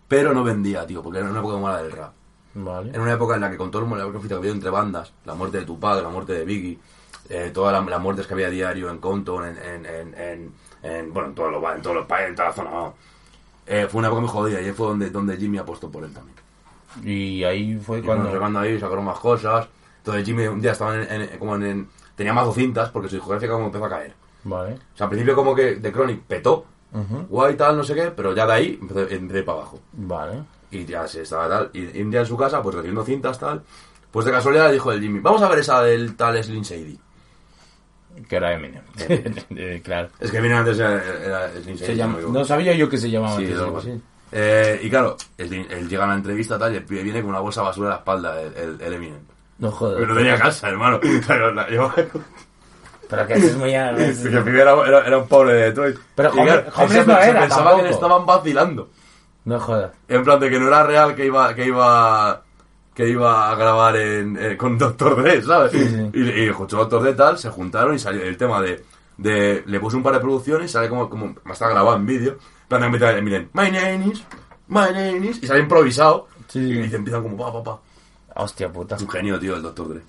Pero no vendía, tío, porque era una época muy mala del rap. vale. En una época en la que con todo el conflicto que había entre bandas, la muerte de Tupac, la muerte de Biggie, eh, todas la- las muertes que había a diario en Compton, en, en, en, en- en- bueno, en todos los en todos los países, en toda la zona, vamos. Eh, fue una época muy jodida y ahí fue donde, donde Jimmy apostó por él también. Y ahí fue Y cuando sacando ahí sacaron más cosas. Entonces Jimmy un día estaba en, como en, en- tenía más cintas porque su discográfica como empezó a caer. Vale. O sea, al principio como que The Chronic petó, guay tal, no sé qué, pero ya de ahí empezó, empecé para abajo. Vale. Y ya se estaba tal. Y un día en su casa, pues recibiendo cintas tal. Pues de casualidad le dijo el Jimmy, vamos a ver esa del tal Slim Shady. Que era Eminem. Eh, claro. Es que vino antes era, era Slim Shady. Llama- no sabía yo que se llamaba Sí, así. Eh, y claro, él, él llega a la entrevista tal y el pibe viene con una bolsa de basura a la espalda, el, el, el Eminem. No jodas. Pero no tenía casa, hermano. Pero que es muy... Sí, que el pibe era, era- un pobre de Detroit. Pero Y claro, homeless se- no se era, pensaba que le estaban vacilando. No jodas. En plan de que no era real que iba, que iba, que iba a grabar en, eh, con Doctor Dre, ¿sabes? sí. Y, y escuchó Doctor Dre tal, se juntaron y salió el tema de, de le puso un par de producciones, sale como, como, está grabado en vídeo, en plan de meter, miren, my name is, my name is, y sale improvisado, Sí. Y te empiezan como pa, pa, pa. Hostia puta. Es un genio, tío, el Dr. Dre.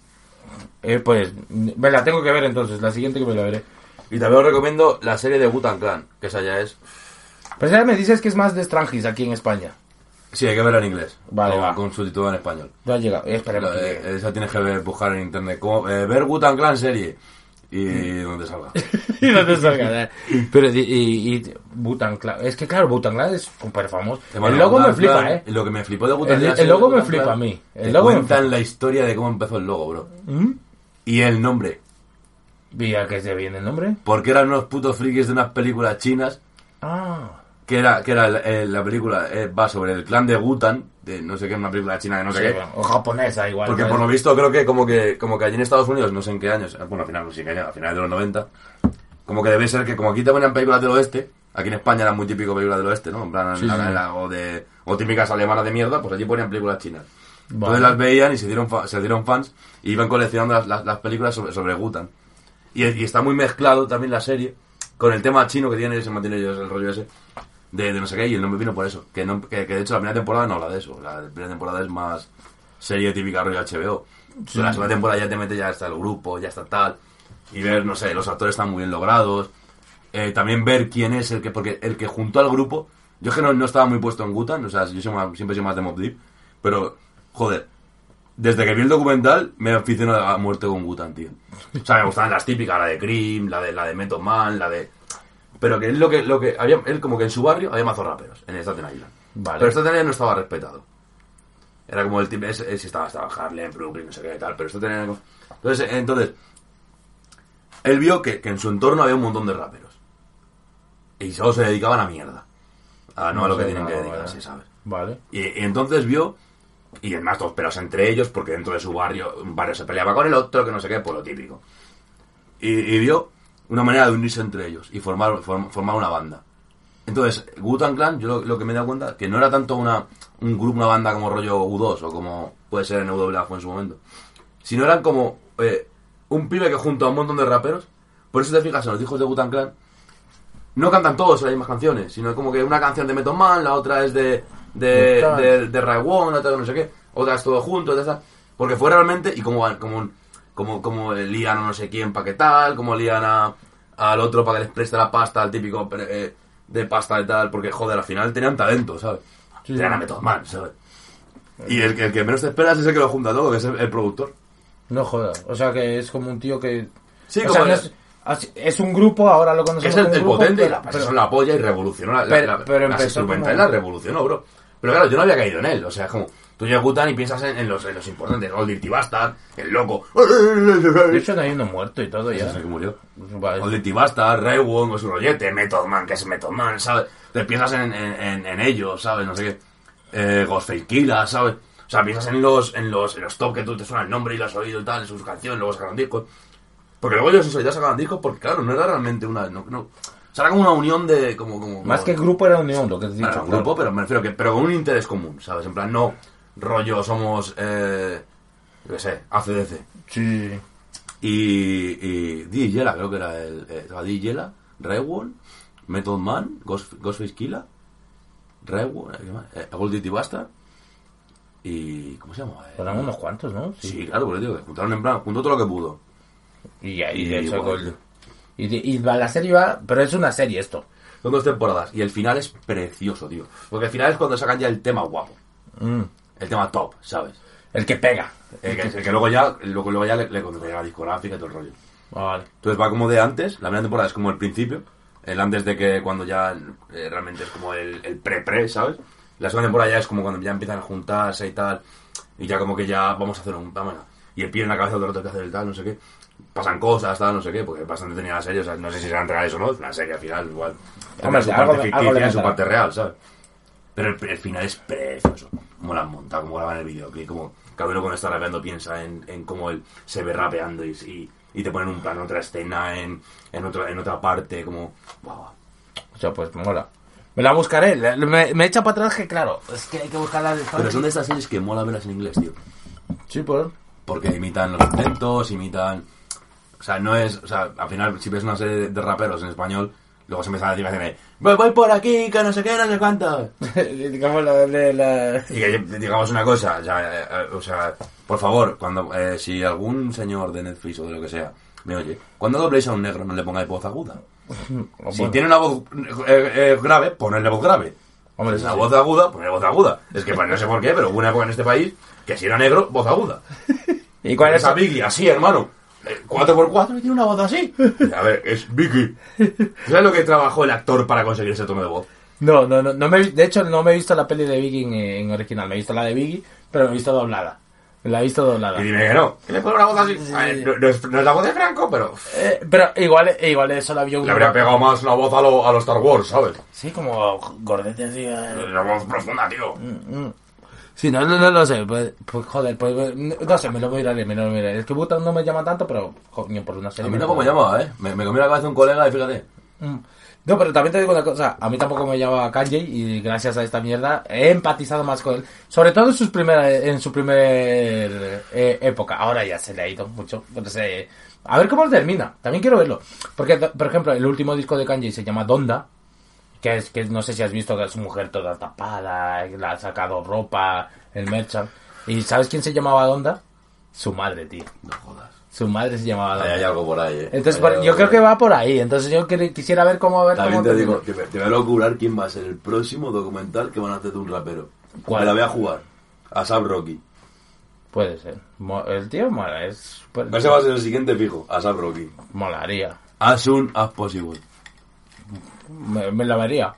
Eh, pues, me la tengo que ver entonces, la siguiente que me la veré. Y también os recomiendo la serie de Wu-Tang Clan, que esa ya es... Pero ya me dices que es más de Strangis aquí en España. Sí, hay que verla en inglés. Vale, con, va. con subtítulo en español. Ya ha llegado. Eh, esperemos que llegue. esa tienes que ver- buscar en internet. Como, eh, ver Wu-Tang Clan serie. Y donde salga. y te salga. Pero, y, y, y Es que claro, Clan es súper famoso. Bueno, el logo me flipa, eh. Lo que me flipó de Wu-Tang El- el logo me flipa a mí. El logo cuentan la historia de cómo empezó el logo, bro. ¿Mm? Y el nombre. ¿Y que se viene el nombre? Porque eran unos putos frikis de unas películas chinas. Ah. Que era, que era la película eh, va sobre el clan de Wutan. De no sé qué, una película china de no sé Sí, qué. o japonesa igual. Porque ¿no? por lo visto creo que como que como que allí en Estados Unidos, no sé en qué años, eh, bueno, al final no sé en qué año, a finales de los 90, como que debe ser que como aquí te ponían películas del oeste, aquí en España eran muy típico películas del oeste, ¿no? En plan, Sí, la- sí. la- o de o típicas alemanas de mierda, pues allí ponían películas chinas. Vale. Entonces las veían y se dieron fa- se dieron fans y iban coleccionando las, las, las películas sobre, sobre Gutan. Y, y está muy mezclado también la serie con el tema chino que tiene, se mantiene ellos el rollo ese de, de no sé qué, y el nombre vino por eso. Que, no, que, que de hecho la primera temporada no habla de eso. La primera temporada es más serie típica rollo HBO. La segunda temporada ya te mete, ya está el grupo, ya está tal. Y ver, no sé, los actores están muy bien logrados. Eh, también ver quién es el que, porque el que juntó al grupo, yo es que no, no estaba muy puesto en Gutan, o sea, yo soy más- siempre sido más de Mob Deep, pero, joder, desde que vi el documental me aficiono a muerte con Gutan, tío. O sea, me gustaban las típicas, la de Cream, la de, la de Method Man, la de... Pero que él lo que, lo que había, él como que en su barrio había mazos raperos, en Staten Island. Vale. Pero Staten Island no estaba respetado. Era como el tipo, ese, ese estaba, estaba Harlem, Brooklyn, no sé qué y tal, pero Staten Island... Entonces, entonces, él vio que, que en su entorno había un montón de raperos. Y solo se dedicaban a mierda. A no, a lo que tienen que no, dedicarse, vale. ¿sabes? Vale. Y, y entonces vio, y además todos pelos entre ellos, porque dentro de su barrio, un barrio se peleaba con el otro, que no sé qué, por lo típico. Y, y vio una manera de unirse entre ellos y formar, form- formar una banda. Entonces, Wu-Tang Clan, yo lo, lo que me he dado cuenta, que no era tanto una, un grupo, una banda como rollo U2 o como puede ser en WA fue en su momento, sino eran como eh, un pibe que junto a un montón de raperos, por eso te fijas en los hijos de Wu-Tang Clan, no cantan todos las mismas canciones, sino como que una canción de Method Man, la otra es de de, de, de Ray la otra no sé qué, otra es todo junto, otra porque fue realmente, y como, como, como, como lían a no sé quién para qué tal, como lían a, al otro para que les preste la pasta, al típico eh, de pasta y tal, porque joder, al final tenían talento, ¿sabes? Tenían a Method Man, ¿sabes? Y el, que- el que menos te esperas es el que lo junta todo, que es el, el productor. No jodas. O sea que es como un tío que. Sí, o como sea, el- no es, un grupo, ahora lo conocemos Es el, el grupo, potente pero- la pero- son la polla y revolucionó la, la- Pero- la- pero instrumentales como- las revolucionó, bro. Pero claro, yo no había caído en él. O sea, es como, tú llegas a Gutan y piensas en, en los, en los importantes. Old Dirty Bastard, el loco. De hecho, no hay uno muerto y todo ya. Ese es el que murió. Vale. Old Dirty Bastard, Ray Wong, con su rollete, Method Man, que es Method Man, ¿sabes? Te piensas en, en, en, ellos, ¿sabes? No sé qué. Eh, Ghostface Killah, ¿sabes? O sea, piensas en los, en los, en los top que tú te suena el nombre y lo has oído y tal, en sus canciones, luego sacaron discos. Porque luego ellos en solitario sacaban discos porque, claro, no era realmente una... No, no, o sea, era como una unión de... Como, como, Más como- que grupo era unión, lo que te he dicho. Bueno, un claro. grupo, pero me refiero que... Pero con un interés común, ¿sabes? En plan, no rollo somos... Eh, yo sé, ACDC. Sí. Y, y Digela, creo que era el... Eh, estaba Digela, Rewon, Method Man, Ghost, Ghostface ¿qué más? Eh, Gold Diggy Bastard y... ¿Cómo se llama? Eh, Eran unos cuantos, ¿no? Sí, claro, porque digo, que juntaron en plan, juntó todo lo que pudo. Y ahí, de hecho. Gold- y, y la serie va, pero es una serie esto. Son dos temporadas y el final es precioso, tío. Porque el final es cuando sacan ya el tema guapo. Mm. El tema top, ¿sabes? El que pega. El que, el que luego ya, luego, luego ya le, le la discográfica y todo el rollo. Vale. Entonces va como de antes, la primera temporada es como el principio, el antes de que cuando ya eh, realmente es como el, el pre-pre, ¿sabes? La segunda temporada ya es como cuando ya empiezan a juntarse y tal, y ya como que ya vamos a hacer un... Vamos a- y el pie en la cabeza del otro que hacer el tal, no sé qué. Pasan cosas, tal, no sé qué, porque es bastante tenida la serie, o sea, no sé si serán reales o no, la serie al final igual. Hombre, su parte ficticia su parte real, ¿sabes? Pero el, el final es precioso. Como la han montado, como graban el videoclip, como cada uno cuando está rapeando piensa en, en cómo él se ve rapeando y, y, y te ponen un plano, otra escena, en, en, otra, en otra parte, como... Guau. O sea, pues mola. Me la buscaré. Me, me echa para atrás que, claro, es que hay que buscarla de Pero son de estas series que mola verlas en inglés, tío. Sí, pues. Porque imitan los acentos, imitan... O sea, no es... O sea, al final, si ves una serie de raperos en español, Luego se empiezan a decir, voy, voy por aquí, que no sé qué, no sé cuánto. Digamos la. Y que digamos una cosa, ya, eh, o sea, por favor, cuando eh, si algún señor de Netflix o de lo que sea me oye, cuando dobléis a un negro no le pongáis voz aguda. Si tiene una voz eh, eh, grave, ponerle voz grave. Hombre, Si es una sí. voz aguda, ponerle voz aguda. Es que pues, no sé por qué, pero hubo una época en este país que si era negro, voz aguda. ¿Y cuál es Esa Vicky, así, hermano. Eh, 4x4 y tiene una voz así. A ver, es Vicky. ¿Sabes lo que trabajó el actor para conseguir ese tono de voz? No, no, no, no me, he vi- de hecho no me he visto la peli de Biggie en, en original, me he visto la de Biggie, pero me he visto doblada. La he visto doblada. Y dime que no. Que le pone una voz así. A ver, no, no es, no es la voz de Franco, pero Eh, pero igual, igual eso la vio un... le habría pegado más la voz a, lo, a los Star Wars, ¿sabes? Sí, como gordete así. eh. La voz profunda, tío. Sí, no, no, no lo sé, pues, pues, joder, pues, no sé, me lo voy a ir, me lo miraré. Es que Butan no me llama tanto, pero, coño, por una A serie... mí me tampoco me llamaba, ¿eh? Me, me comió la cabeza un colega y fíjate. Mm. No, pero también te digo una cosa, a mí tampoco me llamaba Kanye y gracias a esta mierda he empatizado más con él, sobre todo en, sus primera, en su primer eh, época. Ahora ya se le ha ido mucho, pero se- a ver cómo termina, también quiero verlo. Porque, por ejemplo, el último disco de Kanye se llama Donda, que es que no sé si has visto que es una mujer toda tapada, le ha sacado ropa, el merchant. ¿Y sabes quién se llamaba Donda? Su madre, tío. No jodas. Su madre se llamaba Donda. hay algo por ahí, ¿eh? Entonces, por- yo creo ahí. que va por ahí. Entonces, yo quisiera ver cómo a ver También cómo te digo, que me, te voy a locurar quién va a ser el próximo documental que van a hacer de un rapero. ¿Cuál? Me la voy a jugar. Asap Rocky. Puede ser. El tío mola, es Ese va a ser el siguiente fijo. Asap Rocky. molaría. As soon as possible. Me, me lo vería.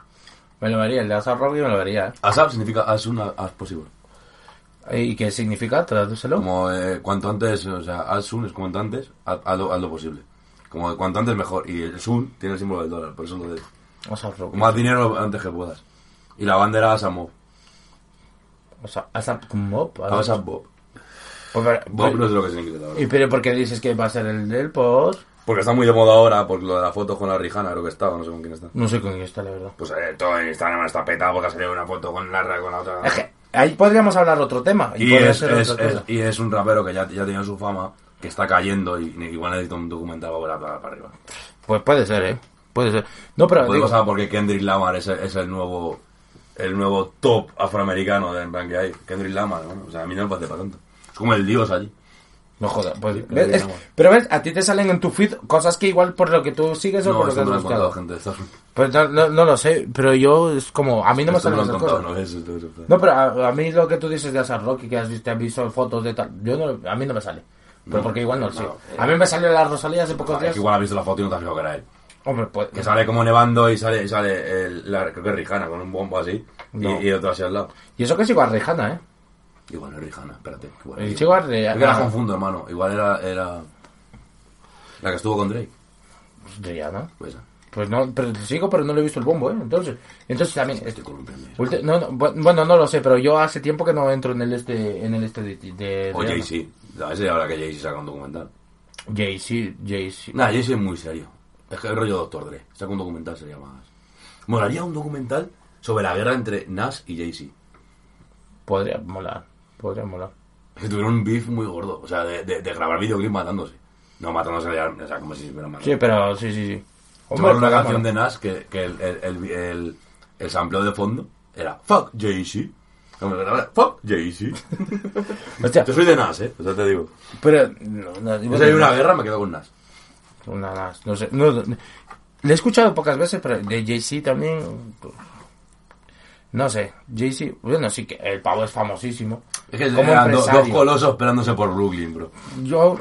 Me lo vería. El de Asap Rocky me lo vería. Asap significa as soon as possible. ¿eh? ¿Y qué significa? Tradúcelo. Como eh, cuanto antes, o sea, as soon es cuanto antes, haz, haz lo, haz lo posible. Como cuanto antes mejor. Y el soon tiene el símbolo del dólar, por eso lo de Asap Rocky. más dinero antes que puedas. Y la bandera Asamov. O sea, Asap Mob. Asap Bob. Pues, Bob no sé lo que significa, la verdad. ¿Y pero por qué dices que va a ser el del por? Porque está muy de moda ahora, por lo de la foto con la Rijana, creo que estaba, no sé con quién está. No sé con quién está, la verdad. Pues eh, todo en Instagram está petado porque ha salido una foto con Larra con la otra. Es que ahí podríamos hablar otro tema. Y, es, ser es- otra es- cosa. y es un rapero que ya, ya tiene su fama, que está cayendo y igual necesita un documental para volar para, para arriba. Pues puede ser, ¿eh? Puede ser. No, pero Puede digo, pasar porque Kendrick Lamar es el, es el nuevo el nuevo top afroamericano de en plan que hay. Kendrick Lamar, ¿no? O sea, a mí no me parece para tanto. Es como el dios allí. No jodas, pues, ¿ves? Es- pero ves, a ti te salen en tu feed cosas que igual por lo que tú sigues o No, por lo que has buscado. gente. Pues no, no, no lo sé, pero yo es como, a mí no me Esto me salen esas cosas. ¿no? Eso, eso, eso. No, pero a, a mí lo que tú dices de Asar Rocky, que has visto, has visto fotos de tal, yo no, a mí no me sale. Pero porque igual no lo sé. eh. A mí me salió la Rosalía hace pocos días. es que igual has visto la foto y no te has fijado que era él. Hombre, pues... Que sale como nevando y sale, y sale el, la, creo que es Rijana con un bombo así y, y otro así al lado. Y eso que es igual Rejana, ¿eh? Igual es Rijana, espérate. igual El es- chico es de- Es que la ah. confundo, hermano. Igual era, era la que estuvo con Drake. ¿no? Pues esa. Pues no, pero sigo, pero no le he visto el bombo, ¿eh? Entonces, entonces también... Estoy No, no, bu- bueno, no lo sé, pero yo hace tiempo que no entro en el este, en el este de, de, O Jay-Z. A si ahora que Jay-Z saca un documental. Jay-Z, Jay-Z. Nah, Jay-Z es muy serio. Es que el rollo Doctor Dre. Saca un documental sería más. Molaría un documental sobre la guerra entre Nas y Jay-Z. Podría molar, podría molar. Es que tuvieron un beef muy gordo. O sea, de, de, de grabar videoclips matándose. No matándose, o sea, como si se hubieran matado. Sí, pero sí, sí, sí. Hombre, una canción de Nas que, que el, el, el, el, el sampleo de fondo era Fuck Jay-Z. Fuck Jay-Z. Yo soy de Nas, eh. O sea, te digo. pero... No, no, Si hay una guerra, me quedo con Nas. Una más, no sé. No, no, le he escuchado pocas veces, pero de Jay-Z también... No sé, Jay-Z... Bueno, sí que el pavo es famosísimo. Es que Como eran do- dos empresario. colosos esperándose por Brooklyn, bro. Yo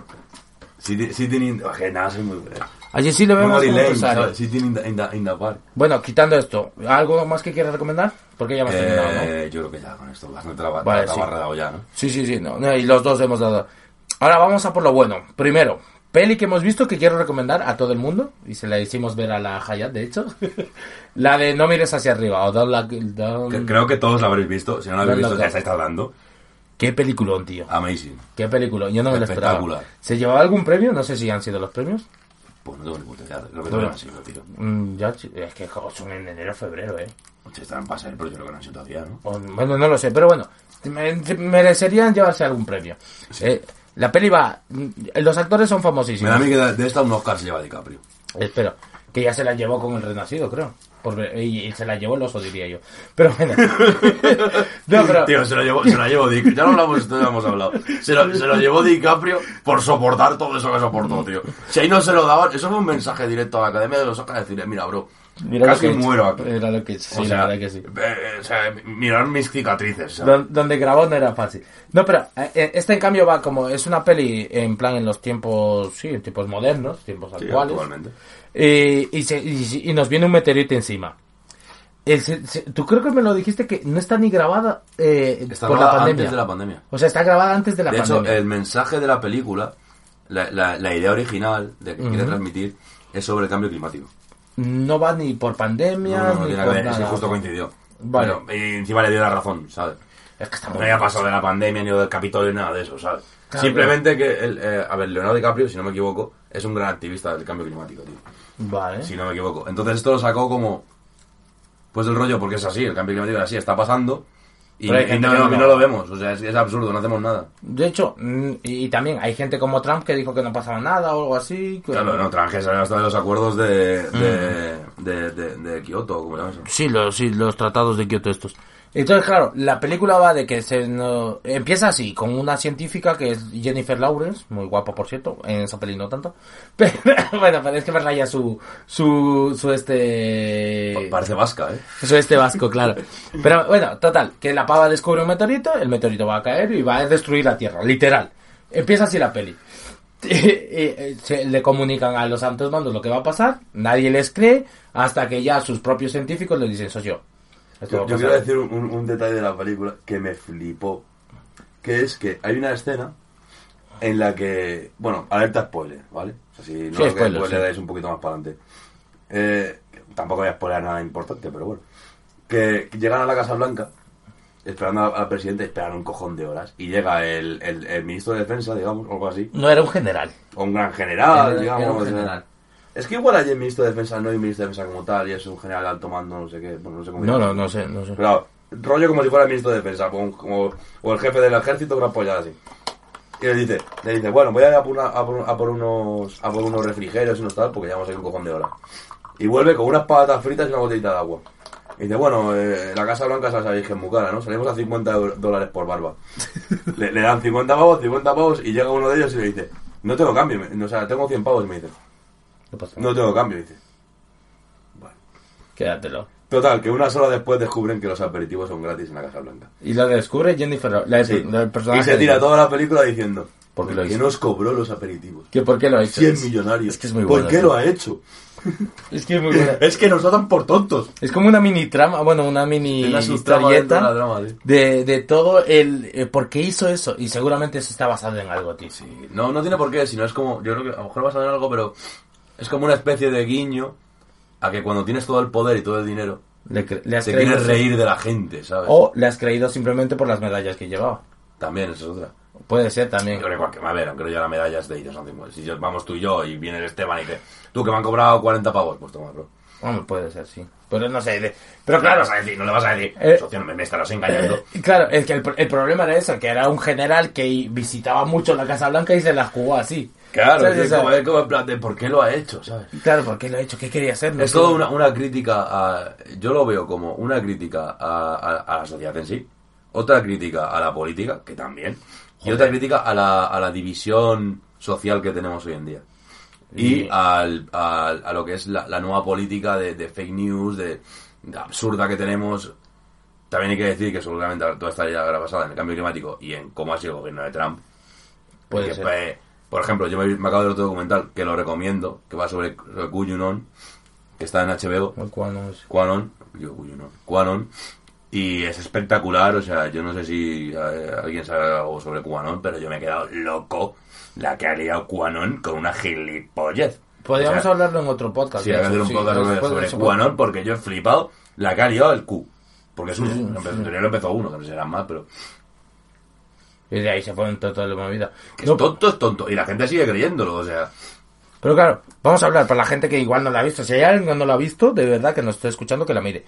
City, City in... Es que Nas es muy bueno. a Jay-Z más Memory como empresario. ¿sabes? City in the, in the, in the park. Bueno, quitando esto, ¿algo más que quieras recomendar? Porque ya hemos terminado, ¿no? Eh, Yo creo que ya con esto bastante la, Vale, la, sí. ya, ¿no? Sí, sí, sí, no, no, y los dos hemos dado. Ahora vamos a por lo bueno. Primero, peli que hemos visto que quiero recomendar a todo el mundo, y se la hicimos ver a la Hayat, de hecho. la de No mires hacia arriba, o Don't Look- Don't- Creo que todos la habréis visto. Si no la habéis no, visto, ya estáis hablando. Qué peliculón, tío. Amazing. Qué película, yo no me lo esperaba. ¿Se llevaba algún premio? No sé si han sido los premios. Pues no tengo ni puta idea. Creo que Bueno. todavía no han sido, tío. Mm, ya, es que son en enero, febrero, eh. Si están para ser, pero yo creo que no han sido todavía, ¿no? Bueno, no lo sé, pero bueno, me- merecerían llevarse algún premio. Eh, la peli va, los actores son Me da a famosísimos. mí que de esta un Oscar se lleva DiCaprio. Espero. Que ya se la llevó con el renacido, creo. Y, y se la llevó el oso, diría yo. Pero bueno. no, pero... Tío, se lo llevó, se lo llevó DiCaprio. Ya no hablamos, esto ya hemos hablado. Se lo, se lo llevó DiCaprio por soportar todo eso que soportó, tío. Si ahí no se lo daban, eso fue un mensaje directo a la Academia de los Oscars, decirle, mira, bro, Mira casi hecho. muero aquí. Mira lo que he hecho, sí, o la sea, verdad que sí. eh, o sea, mirar mis cicatrices. donde grabó no era fácil. No, pero eh, eh, este en cambio va como es una peli en plan en los tiempos, sí, en tiempos modernos, tiempos Sí, actuales. actualmente. Eh, y, se- y- y nos viene un meteorito encima. El se- Tú creo que me lo dijiste que no está ni grabada eh, Está por la grabada pandemia. antes de la pandemia. O sea, está grabada antes de la de hecho, pandemia. el mensaje de la película, la, la- la idea original de que quiere transmitir es sobre el cambio climático. No va ni por pandemia No, no, no ni por nada. justo coincidió. Vale. Bueno, y encima le dio la razón, ¿sabes? Es que está No muy había pasado de la pandemia ni del Capitolio ni nada de eso, ¿sabes? Claro, Simplemente que, el, eh, a ver, Leonardo DiCaprio, si no me equivoco, es un gran activista del cambio climático, tío. Vale. Si no me equivoco. Entonces esto lo sacó como, pues del rollo, porque es así, el cambio climático es así, está pasando. Y, Pero hay y no, que no- no. y no lo vemos, o sea, es, es absurdo, no hacemos nada. De hecho, mm, y y también hay gente como Trump que dijo que no pasaba nada o algo así. que- Claro, no, Trump que salió hasta de los acuerdos de, de, de, de, de Kioto, ¿cómo se llama eso? Sí, los, sí, los tratados de Kioto estos. Entonces, claro, la película va de que se no- empieza así, con una científica que es Jennifer Lawrence, muy guapa por cierto, en esa peli no tanto. Pero, bueno, pero es que me raya su, su, su este... Parece vasca, ¿eh? Su este vasco, claro. Pero bueno, total, que la pava descubre un meteorito, el meteorito va a caer y va a destruir la Tierra, literal. Empieza así la peli. Se le comunican a los altos mandos lo que va a pasar, nadie les cree, hasta que ya sus propios científicos le dicen, soy yo. Yo, yo pasar". quiero decir un, un detalle de la película que me flipó. Que es que hay una escena en la que. Bueno, alerta spoiler, ¿vale? O sea, si no Sí, lo spoiler, que sí. leáis un poquito más para adelante. Eh, tampoco voy a spoiler nada importante, pero bueno. Que llegan a la Casa Blanca esperando al, presidente, esperan un cojón de horas. Y llega el, el, el ministro de Defensa, digamos, o algo así. No era un general. O un gran general, Era- digamos. era un o sea. Es que igual allí el ministro de Defensa no hay un ministro de Defensa como tal, y es un general alto mando, no sé qué. Bueno, no sé cómo No, no, no sé, no sé. Claro, rollo como si fuera el ministro de defensa, como, como- o el jefe del ejército, una polla así. Y le dice, le dice, bueno, voy a ir a por, una- a por- a por unos, a por unos refrigerios y unos tal, porque llevamos ahí un cojón de hora. Y vuelve con unas patatas fritas y una botellita de agua. Y dice, bueno, eh, la Casa Blanca ya sabéis que es muy cara, ¿no? Salimos a 50 euro- dólares por barba. le, le dan 50 pavos, 50 pavos, y llega uno de ellos y le dice, no tengo cambio, me- o sea, tengo 100 pavos, y me dice, ¿Qué pasa? no tengo cambio, dice. Quédatelo. Total, que unas horas después descubren que los aperitivos son gratis en la Casa Blanca. Y lo descubre Jennifer la- Sí. personaje Y se de- tira toda la película diciendo ¿Por qué lo ¿Por qué hizo? nos cobró los aperitivos? ¿Que ¿Por qué lo ha hecho? 100 millonarios. Es que es muy ¿Por bueno, qué tío. lo ha hecho? Es que es muy buena. Es que nos tratan por tontos. Es como una mini trama, bueno, una mini de historieta trama, sí. de, de todo el eh, por qué hizo eso. Y seguramente eso está basado en algo, tío. No, no tiene por qué, sino es como, yo creo que a lo mejor vas a ver algo, pero es como una especie de guiño a que cuando tienes todo el poder y todo el dinero, Le, has te creído quieres reír de la gente, ¿sabes? O le has creído simplemente por las medallas que llevaba. También, esa es otra. Puede ser también. Yo creo que a ver, aunque no ya la medalla es de ellos, Si yo- vamos tú y yo y viene el Esteban y dice, tú que me han cobrado 40 pavos, pues toma, bro. Hombre, puede ser, sí. Pero no sé. de- Pero claro, no le vas a decir, no le vas a decir, Eh, socio, me, me estarás engañando. Eh, Claro, es que el, el problema era eso, que era un general que visitaba mucho la Casa Blanca y se la jugó así. Claro, es como, es como en plan de por qué lo ha hecho, ¿sabes? Claro, ¿por qué lo ha hecho? ¿Qué quería hacer? Es todo una, una crítica a... Yo lo veo como una crítica a, a- a la sociedad en sí, otra crítica a la política, que también, y otra crítica a la, a la división social que tenemos hoy en día. Y Y- al, al- a lo que es la, la nueva política de, de fake news, de, de absurda que tenemos. También hay que decir que seguramente toda esta idea basada en el cambio climático y en cómo ha sido el gobierno de Trump. Puede ser. pues, por ejemplo, yo me, me acabo de ver otro documental que lo recomiendo, que va sobre, sobre que está en HBO. El cual no es- QAnon, yo, QAnon, QAnon, y es espectacular, o sea, yo no sé si eh, alguien sabe algo sobre QAnon, pero yo me he quedado loco la que ha liado QAnon con una gilipollez. Podríamos O sea, hablarlo en otro podcast. Sí, hay que hacer un sí, podcast sobre, sobre eso QAnon porque yo he flipado la que ha liado el Q. Porque es uno. Sí, sí, Empezó- lo empezó uno, que no serán más, pero. Y de ahí se fue en toda la movida. Que es No, tonto, es tonto. Y la gente sigue creyéndolo, o sea. Pero claro, vamos a hablar para la gente que igual no la ha visto. Si hay alguien que no la ha visto, de verdad que nos esté escuchando, que la mire.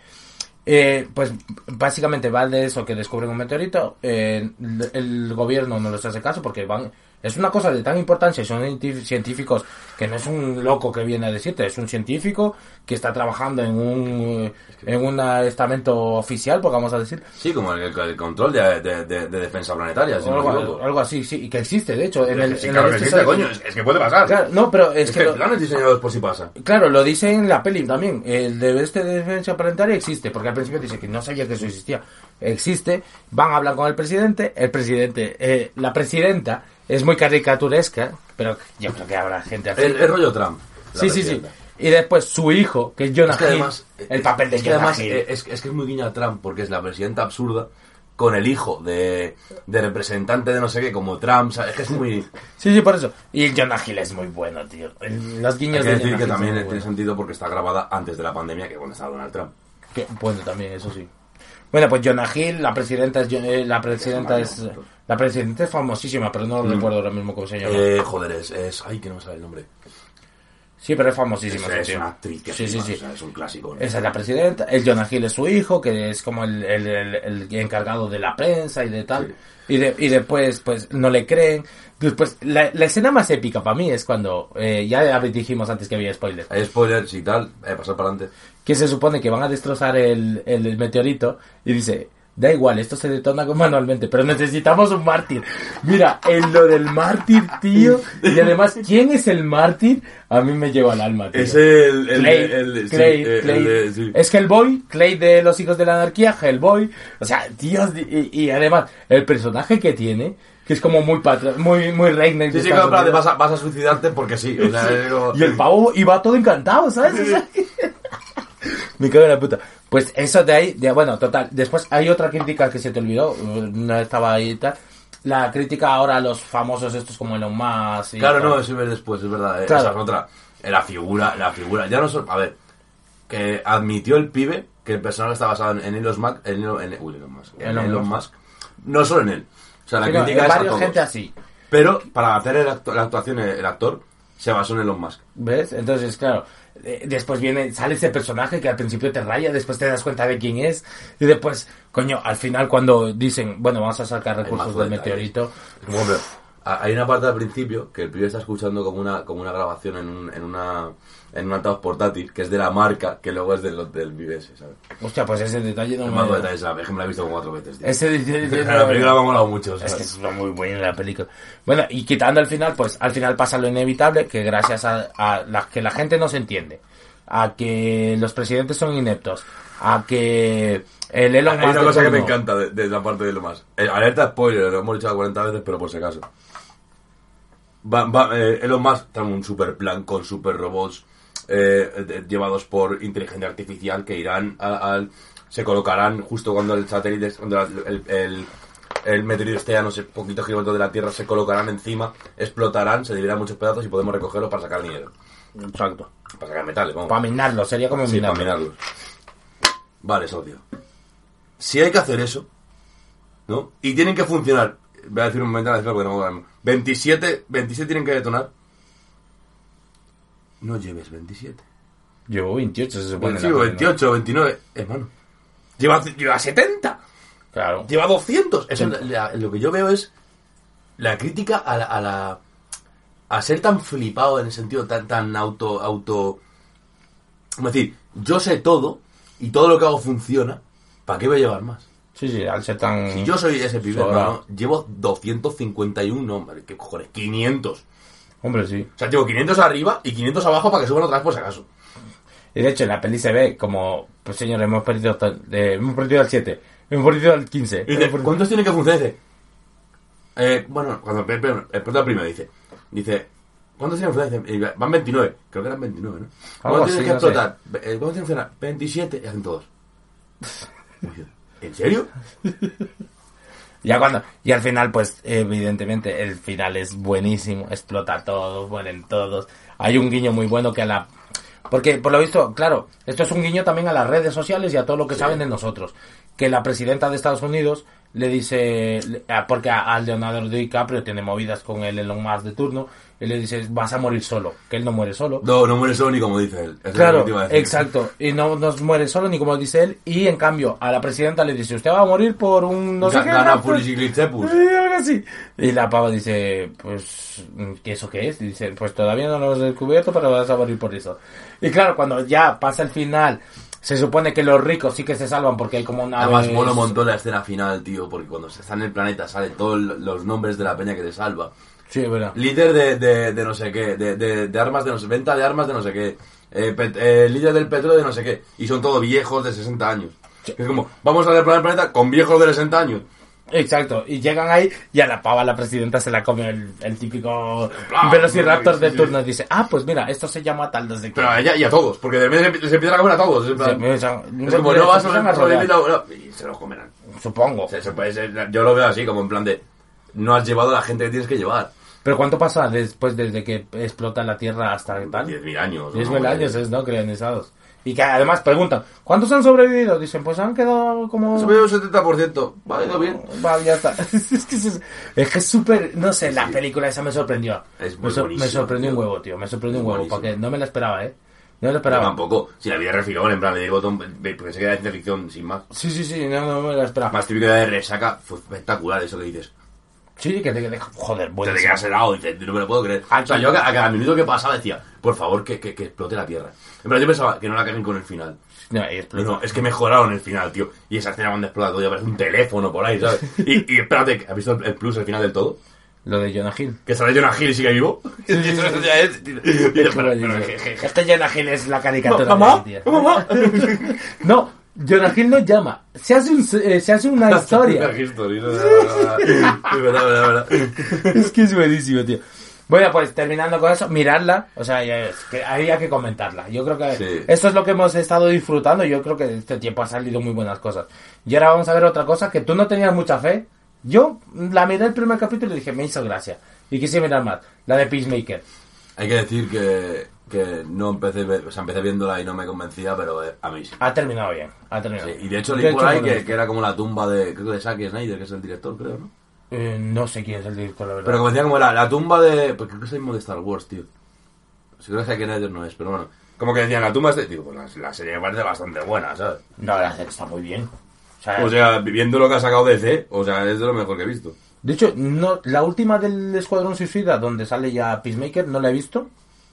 Eh, pues básicamente va de eso que descubren un meteorito. eh, el, el gobierno no les hace caso porque van Es una cosa de tan importancia, son científicos que no es un loco que viene a decirte, es un científico que está trabajando en un en un estamento oficial, pues vamos a decir, Sí, como el, el control de, de- de- de defensa planetaria, si no algo, equivoco. algo así, sí, y que existe, de hecho, en el, Sí, en claro el este existe, coño, es, es que puede pasar. Claro, no, pero es, es que, que lo- el plan es diseñado por si pasa. Claro, lo dice en la peli también. El de este de defensa planetaria existe, porque al principio dice que no sabía que eso existía. Existe, van a hablar con el presidente, el presidente, eh, la presidenta es muy caricaturesca, pero yo creo que habrá gente así. El, el rollo Trump. sí, sí, sí. Y después su hijo, que es Jonah Es que Hill, además, el papel de es que Jonah además Hill. eh, es, es que es muy guiña a Trump porque es la presidenta absurda con el hijo de, de representante de no sé qué como Trump, ¿sabes? Es que es muy... Sí, sí, por eso. Y el Jonah Hill es muy bueno, tío. Los Hay guiños que de decir Jonah que Hill también tiene buenos. sentido porque está grabada antes de la pandemia que cuando estaba Donald Trump. Que- bueno, también, eso sí. Bueno, pues Jonah Hill, la presidenta es, eh, la presidenta es, la presidenta es famosísima, pero no recuerdo ahora mismo cómo se llama. Mm. Eh, joder, es, es... Ay, que no me sale el nombre. Sí, pero es Es, famosísima. es sí, sí. una actriz que Sí, sí, sí. o sea, es un clásico. ¿no? Esa es la presidenta. El Jonah Hill es su hijo, que es como el, el- el- el encargado de la prensa y de tal. Y, de- y después, pues, no le creen. Después, la, la escena más épica para mí es cuando, eh, ya dijimos antes que había spoiler, Hay spoilers y tal, eh, pasar para adelante. que se supone que van a destrozar el- el meteorito y dice, da igual, esto se detona manualmente, pero necesitamos un mártir. Mira, en lo del mártir, tío, y además, ¿quién es el mártir? A mí me lleva al alma, tío. Es el... el, Clay, el- el- sí, Clay, el Clay. sí. Es Hellboy, Clay de los hijos de la anarquía, Hellboy. O sea, tío, y, y además, el personaje que tiene, que es como muy patri- muy, muy reina. Sí, sí, claro, vas a, vas a suicidarte porque sí. O sea, es como- Y el pavo iba todo encantado, ¿sabes? Sea, Me cago en la puta. Pues eso de ahí, de, bueno, total. Después hay otra crítica que se te olvidó, no estaba ahí y tal. La crítica ahora a los famosos estos como Elon Musk. y Claro, no, eso es después, es verdad. eh, Claro. Esa es otra. La figura, la figura. Ya no solo. A ver, que admitió el pibe que el personaje está basado en, Elon Musk. En, Elon- en- uy, Elon Musk. en Elon Elon Musk. Musk. No solo en él. O sea, la Sí, no, crítica hay es a varios todos. gente así. Pero para hacer el actu- la actuación, el actor se basó en Elon Musk. ¿Ves? Entonces, claro, después viene, sale ese personaje que al principio te raya, después te das cuenta de quién es, y después, coño, al final cuando dicen, bueno, vamos a sacar recursos del de meteorito, hay una parte al principio que el pibe está escuchando como una, como una grabación en, un, en una en un altavoz portátil que es de la marca que luego es del, del pibe ese, ¿sabes? hostia, pues ese detalle no El me... de ¿sabes? Es que me la he visto como cuatro veces, tío. Ese detalle la película me ha molado mucho, Es que ¿sabes? es muy buena la película. Bueno, y quitando al final, pues al final pasa lo inevitable, que gracias a, a la, que la gente no se entiende, a que los presidentes son ineptos, a que el Elon Hay Musk una de cosa que me encanta de, de la parte de lo más. Eh, alerta spoiler, lo hemos dicho 40 veces, pero por si acaso. Va, va, eh, Elon Musk trae un super plan con super robots eh, llevados por inteligencia artificial que irán a- al. se colocarán justo cuando el satélite, cuando el, el, el meteorito esté a no sé, poquitos kilómetros de la Tierra, se colocarán encima, explotarán, se dividirán muchos pedazos y podemos recogerlo para sacar dinero. Exacto. Para sacar metales, vamos. Para minarlo, sería como Sí, para minarlos. Vale, socio. Si hay que hacer eso, ¿no? Y tienen que funcionar. Voy a decir un momento, porque no me acuerdo ahora mismo. 27, 27 tienen que detonar. No lleves 27. Llevo 28, se supone. Sí, peli, ¿no? 28, 29. Hermano. Lleva, lleva 70. Claro. Lleva 200. Eso, la- lo que yo veo es la crítica a la, a la- a ser tan flipado en el sentido tan tan auto auto es decir, yo sé todo y todo lo que hago funciona, ¿para qué voy a llevar más? Sí, sí, al ser tan... Si yo soy ese pibe, hermano, llevo 251, hombre, ¿qué cojones? 500. Hombre, sí. O sea, llevo 500 arriba y 500 abajo para que suban otra vez por si acaso. Y de hecho, en la peli se ve como, pues señor, hemos perdido, eh, hemos perdido al 7, hemos perdido al 15. Y dice, ¿cuántos tienen que funcionar? Dice, eh, bueno, cuando el, el, primero dice, dice, ¿cuántos tienen que funcionar? Van 29, creo que eran 29, ¿no? Algo ¿Cuántos tienen que no sé. explotar? Eh, ¿Cuántos tienen que funcionar? 27 y hacen todos. ¿En serio? Ya cuando, y al final, pues, evidentemente, el final es buenísimo, explota todos, mueren todos. Hay un guiño muy bueno que a la, porque por lo visto, claro, esto es un guiño también a las redes sociales y a todo lo que saben de nosotros. Que la presidenta de Estados Unidos le dice, porque a, a Leonardo DiCaprio tiene movidas con el Elon Musk de turno, y le dice, vas a morir solo, que él no muere solo. No, no muere solo ni como dice él. Es Claro, exacto. Y no nos muere solo, ni como dice él. Y en cambio, a la presidenta le dice, usted va a morir por un no sé Ga- qué. Gana ¿no? Así. Y la pava dice, pues, ¿qué eso qué es? Y dice, pues todavía no lo hemos descubierto, pero vas a morir por eso. Y claro, cuando ya pasa el final, se supone que los ricos sí que se salvan porque hay como una... Además, mola un montón la escena final, tío, porque cuando se está en el planeta salen todos los nombres de la peña que te salva. Sí, verdad. Líder de, de, de no sé qué, de, de, de armas de no sé, venta de armas de no sé qué, eh, pet- eh, líder del petróleo de no sé qué, y son todos viejos de 60 años. Es como, vamos a el planeta con viejos de 60 años. Exacto, y llegan ahí y a la pava la presidenta se la come el, el típico velociraptor sí, de turno y dice, ah, pues mira, esto se llama tal desde que... Pero a ella y a todos, porque de repente se empiezan a comer a todos. Es, en plan- me echan- es como, no vas a sobrevivir, y se los comerán. Supongo. Eso puede ser- yo lo veo así, como en plan de, no has llevado a la gente que tienes que llevar. Pero ¿cuánto pasa después desde que explota la Tierra hasta tal? 10.000 años. 10.000 ¿no? años es, ¿no? Crianizados. Y que además preguntan, ¿cuántos han sobrevivido? Dicen, pues han quedado como... Se ve un 70%. Va, ido bien. Va, ya está. es que es que súper... No sé, la película esa me sorprendió. Es me, so- sorprendió un huevo, tío. Me sorprendió un huevo, porque no me la esperaba, ¿eh? No me la Pero esperaba. tampoco. Si la vida refilón, en plan, le digo, porque se queda de ciencia ficción sin más. Sí, sí, sí, no, no me la esperaba. Más típico de resaca, fue espectacular eso que dices. Sí, que te que te- Joder, bueno. te quedas helado y no me lo puedo creer. O sea, yo a ca- a cada minuto que pasaba decía, por favor, que, que, que explote la Tierra. En plan, yo pensaba que no la caguen con el final. No, No, no, es que mejoraron el final, tío. Y esa escena cuando explota todo, ya parece un teléfono por ahí, ¿sabes? Y, y espérate, ¿has visto el, el plus, el final del todo? Lo de Jonah Hill. Que sale Jonah Hill y sigue vivo. Este Jonah Hill es la caricatura. ¿Mamá? de. ¿Mamá? No, Jonah Hill no llama. Se hace, un, eh, se hace una historia. Es que es buenísimo, tío. Bueno, pues terminando con eso, mirarla, o sea, ya es que había que comentarla. Yo creo que Sí. esto es lo que hemos estado disfrutando. Yo creo que este tiempo ha salido muy buenas cosas. Y ahora vamos a ver otra cosa que tú no tenías mucha fe. Yo la miré el primer capítulo y dije, me hizo gracia. Y quise mirar más, la de Peacemaker. Hay que decir que, que no empecé, o sea, empecé viéndola y no me convencía, pero eh, a mí sí. Ha terminado bien, ha terminado Sí, bien. Y de hecho leí por ahí que, era como la tumba de, creo que de Zack Snyder, que es el director, creo, ¿no? Eh, no sé quién es el director, la verdad. Pero como decía, como era la tumba de... Pues creo que es el mismo de Star Wars, tío. Si creo que Zack Snyder no es, pero bueno. Como que decían, la tumba es de... Digo, pues la, la serie me parece bastante buena, ¿sabes? No, la serie está muy bien. O sea, O sea, viendo lo que ha sacado DC, o sea, es de lo mejor que he visto. de hecho, no, la última del Escuadrón Suicida, donde sale ya Peacemaker, no la he visto.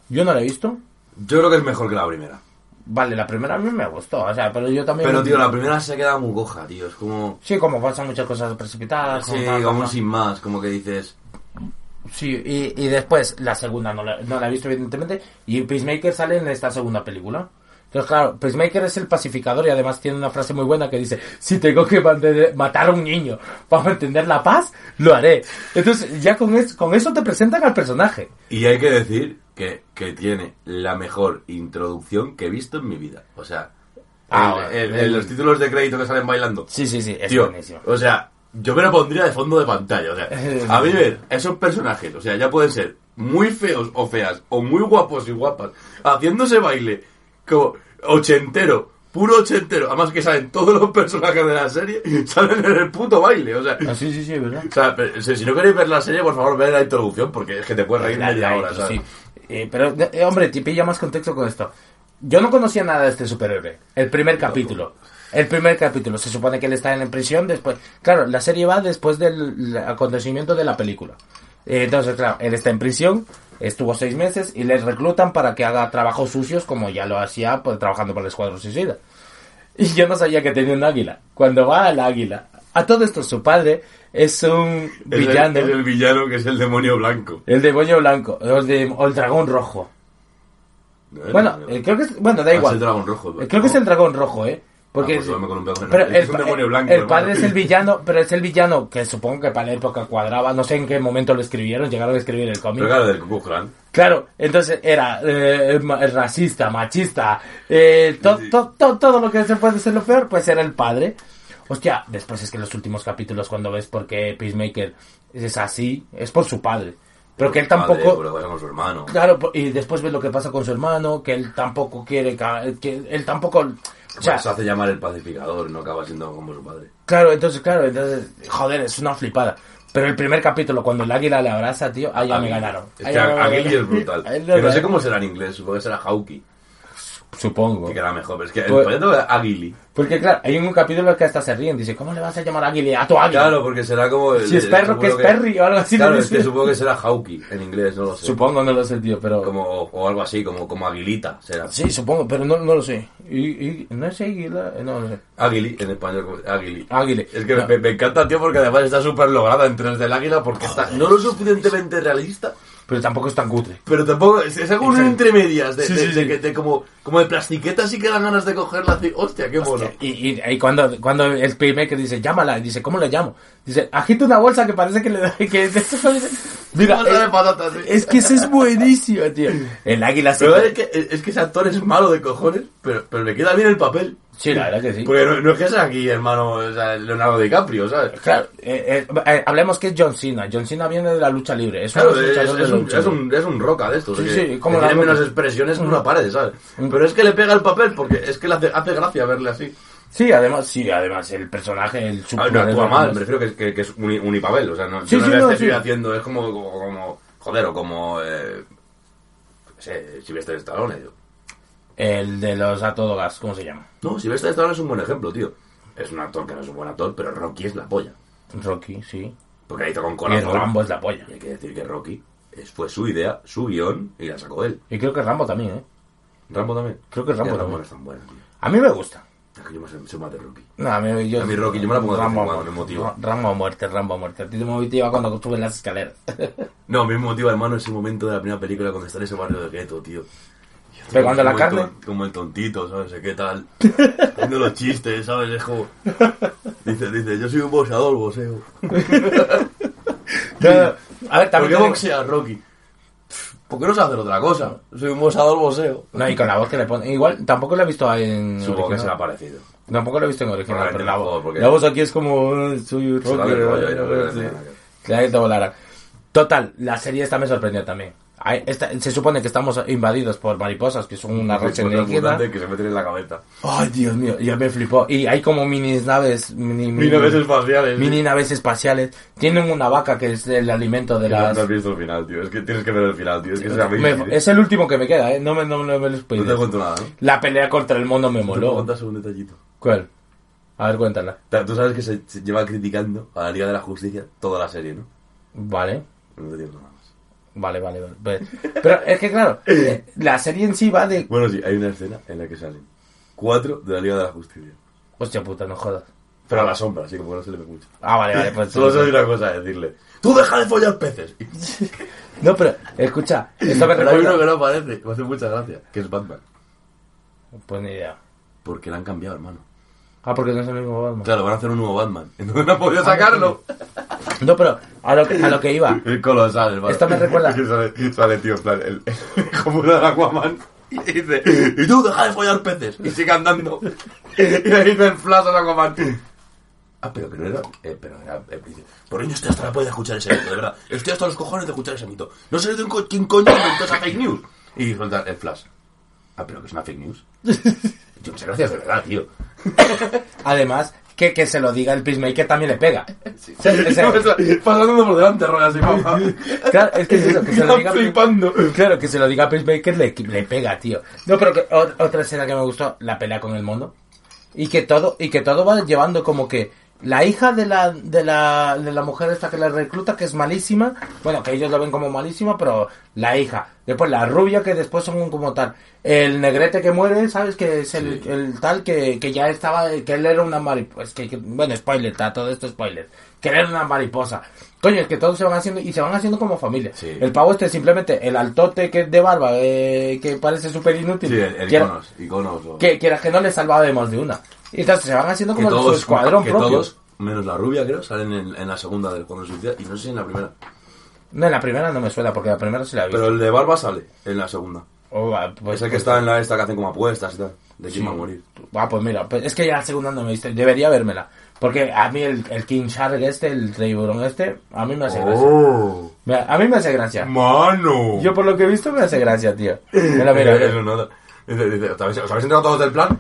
Yo no la he visto. Yo creo que es mejor que la primera. Vale, la primera a mí me gustó, o sea, pero yo también... Pero, tío, la primera se queda muy coja, tío. Es como... Sí, como pasan muchas cosas precipitadas. Sí, como como- sin más, como que dices... Sí, y, y después la segunda no la, no la he visto evidentemente y Peacemaker sale en esta segunda película. Entonces, claro, Peacemaker es el pacificador y además tiene una frase muy buena que dice, si tengo que matar a un niño para mantener la paz, lo haré. Entonces, ya con, es- con eso te presentan al personaje. Y hay que decir que, que tiene la mejor introducción que he visto en mi vida. O sea, Ah, el- los títulos de crédito que salen bailando. Sí, sí, sí, es Tío, buenísimo. o sea, yo me lo pondría de fondo de pantalla. O sea, a mí ver esos personajes, o sea, ya pueden ser muy feos o feas, o muy guapos y guapas, haciéndose baile como ochentero, puro ochentero. Además que salen todos los personajes de la serie, salen en el puto baile. O sea, Ah, sí, sí, sí, ¿verdad? o sea, pero, si no queréis ver la serie, por favor, ved la introducción, porque es que te puedes reír La- media la hora, ¿sabes? sí. Eh, pero, eh, hombre, te pilla más contexto con esto. Yo no conocía nada de este superhéroe. El primer capítulo. El primer capítulo. Se supone que él está en prisión después. Claro, la serie va después del acontecimiento de la película. Eh, Entonces, claro, él está en prisión, estuvo seis meses y le reclutan para que haga trabajos sucios como ya lo hacía pues, trabajando por el Escuadrón Suicida. Y yo no sabía que tenía un águila. Cuando va al águila, a todo esto su padre es un Es el- villano. es el villano que es el demonio blanco. El demonio blanco, o el, de- o el dragón rojo. Bueno, eh, creo que es, bueno, da Ah, igual. el dragón rojo, Creo que es el dragón rojo, ¿eh? Porque Ah, pues con el- pero es que el, es un demonio blanco, el padre es el villano, pero es el villano que supongo que para la época cuadraba, no sé en qué momento lo escribieron, llegaron a escribir el cómic. Pero claro, del Ku. Claro, entonces era eh, ma- racista, machista, eh, to- to- to- todo lo que se puede ser lo peor, pues era el padre. Hostia, después es que los últimos capítulos cuando ves por qué Peacemaker es así, es por su padre. Pero que él tampoco... Con su hermano. Claro, y después ves lo que pasa con su hermano, que él tampoco quiere, que él tampoco, O sea, se hace llamar el pacificador, no acaba siendo como su padre. Claro, entonces, claro, entonces, joder, es una flipada. Pero el primer capítulo, cuando el águila le abraza, tío, ahí ya me ganaron. Es que ganaron. es brutal. Que no sé cómo será en inglés, supongo que será Hauki. Supongo. Que queda mejor, pero es que el Pues- proyecto es Aguili. Porque, claro, hay un capítulo que hasta se ríen. Dice, ¿cómo le vas a llamar águila a tu águila? Claro, porque será como... el- Si es perro, que es supongo Perry o algo así. Claro, no es que supongo que será Hauki en inglés, no lo sé. Supongo, no lo sé, tío, pero... Como, o, algo así, como, como Aguilita, será. Sí, supongo, pero no, no lo sé. Y, y- no es águila, no lo sé. Aguili, en español, como- Aguili. Águila. Es que No. me, me encanta, tío, porque además está súper lograda en 3D el águila porque está no lo suficientemente realista, Pero tampoco es tan cutre. pero tampoco es, es algo Exacto. entre medias, de, Sí, de- sí, de sí. que- de como, como de plastiqueta así que dan ganas de cogerla hostia, qué mono. Y, y, y cuando, cuando el playmaker dice, llámala, dice, ¿cómo le llamo? Dice, agita una bolsa que parece que le da... Que, mira, Bolsa de patatas, sí. es que eso es buenísimo, tío. El águila se... Pero es que, es que ese actor es malo de cojones, pero, pero le queda bien el papel. Sí, la verdad que sí. Porque no, no es que sea aquí, hermano, o sea, Leonardo DiCaprio, ¿sabes? Claro, eh, eh, eh, hablemos que es John Cena. John Cena viene de la lucha libre. Es, Claro, un es, de es la un, lucha es, un, es un roca de estos. Sí, que, sí, como que la tiene roca. menos expresiones que una pared, ¿sabes? Pero es que le pega el papel porque es que le hace, hace gracia verle así. Sí, además, sí, además, el personaje, el Ah, no actúa mal, me refiero que, que, que es uni, unipapel, o sea, no, Sí, yo no sí, le no, estoy sí. haciendo, es como, como, como- joder, o como, eh, no sé, Sylvester Stallone. yo. El de los a todo gas, ¿cómo se llama? No, Sylvester Stallone es un buen ejemplo, tío. Es un actor que no es un buen actor, pero Rocky es la polla. Rocky, sí. Porque ahí está con Y el corazón. Rambo es la polla. Y hay que decir que Rocky fue su idea, su guion, y la sacó él. Y creo que Rambo también, ¿eh? Rambo también. Creo que Rambo Rambo también. no es tan bueno, tío. A mí me gusta. Es que yo me soy, más de Rocky. No, a mí, yo, A mí Rocky, yo me la pongo de en Rambo, cuando, me motiva. Rambo a muerte, Rambo a muerte. A ti te motiva cuando subes las escaleras. No, a mí me motiva, hermano, ese momento de la primera película cuando está en ese barrio de gueto, tío. Pegando la el carne. ton- Como el tontito, ¿sabes? ¿Qué tal? Haciendo los chistes, ¿sabes? Es como... Dice, dice, yo soy un boxeador, boxeo. A ver, ¿Por también qué te digo- boxea, Rocky? ¿Por qué no sé hacer otra cosa? Soy un boxeador, boxeo. No, y con la voz que le pone. Igual, tampoco lo he visto en. Supongo que original. será parecido. Tampoco lo he visto en original, pero la voz. porque- La voz aquí es como. eh, Soy Se yo creo que te volará. Total, la serie esta me sorprendió también. Hay- esta- se supone que estamos invadidos por mariposas, que son una Cosas alienígena. que se meten en la cabeza. Ay, Dios mío, ya me flipó. Y hay como mini naves. Mini, Mini naves espaciales. mini naves espaciales. Tienen una vaca que es el alimento de No las. has visto el final, tío. Es que tienes que ver el final, tío. Es que es Me- amazing, ¿eh? es el último que me queda, ¿eh? No me, no, no me lo No te cuento nada, ¿no? La pelea contra el mono me Te moló. contas un detallito. ¿Cuál? A ver, cuéntala. Tú sabes que se, lleva criticando a la Liga de la Justicia toda la serie, ¿no? Vale. No te digo. Vale, vale, vale. Pero, es que claro, eh, la serie en sí va de... Bueno, sí, hay una escena en la que salen cuatro de la Liga de la Justicia. Hostia puta, no jodas. Pero a la sombra, así como no se le ve mucho. Ah, vale, vale. Pues, Solo soy una cosa a decirle. ¡Tú deja de follar peces! No, pero escucha, esto me Pero hay uno que no aparece, me hace mucha gracia, que es Batman. Pues ni idea. Porque la han cambiado, hermano. Ah, porque no es el mismo Batman. Claro, van a hacer un nuevo Batman. Entonces no han podido sacarlo. No, pero a lo que, a lo que iba. Es colosal, Batman. Esto me recuerda- Es que sale, sale, tío, plan, el, el como una de Aquaman. Y dice, y tú deja de follar peces. Y sigue andando. Y le dice el flash al Aquaman. Ah, pero que no era. Eh, pero era. Eh, por ello estoy hasta la polla de escuchar ese mito, de verdad. Estoy hasta los cojones de escuchar ese mito. No sé de un co- quién coño inventó esa fake news. Y suelta el flash. Ah, pero que es una fake news. Yo muchas gracias, de verdad, tío. Además, que, que se lo diga el Peacemaker también le pega. Se- se- Pasando por delante, rollo así, papá. Claro, es que es eso, que se lo diga flipando. Claro, que se lo diga a Peacemaker le, le pega, tío. No, pero que o- otra escena que me gustó, la pelea con el mono. Y que todo, y que todo va llevando como que la hija de la, de la, de la mujer esta que la recluta, que es malísima, bueno, que ellos lo ven como malísima, pero la hija. Después la rubia, que después son como tal. El negrete que muere, ¿sabes? Que es el, Sí. el tal que, que ya estaba, que él era una mariposa. Que, que- bueno, spoiler, está todo esto spoiler. Que él era una mariposa. Coño, es que todos se van haciendo, y se van haciendo como familia. Sí. El pavo este simplemente, el altote que es de barba, eh, que parece súper inútil. Sí, el, iconos. Iconos. o- que, quiera que no le salvaba de más de una. Y entonces se van haciendo como su todos, escuadrón que propio. todos, menos la rubia, creo, salen en, en la segunda del cuando suicida. Y no sé si en la primera. No, en la primera no me suena, porque la primera se la visto. Pero el de barba sale en la segunda. Oh, va, pues, es el que pues- está en la esta que hacen como apuestas y tal. De quién Sí. va a morir. Ah, pues mira, pues es que ya la segunda no me viste. Debería vérmela. Porque a mí el, el King Shark este, el tiburón este, a mí me hace gracia. ¡Oh! A mí me hace gracia. ¡Mano! Yo por lo que he visto me hace gracia, tío. Mira, mira, Mira, no- ¿os habéis, enterado todos del plan?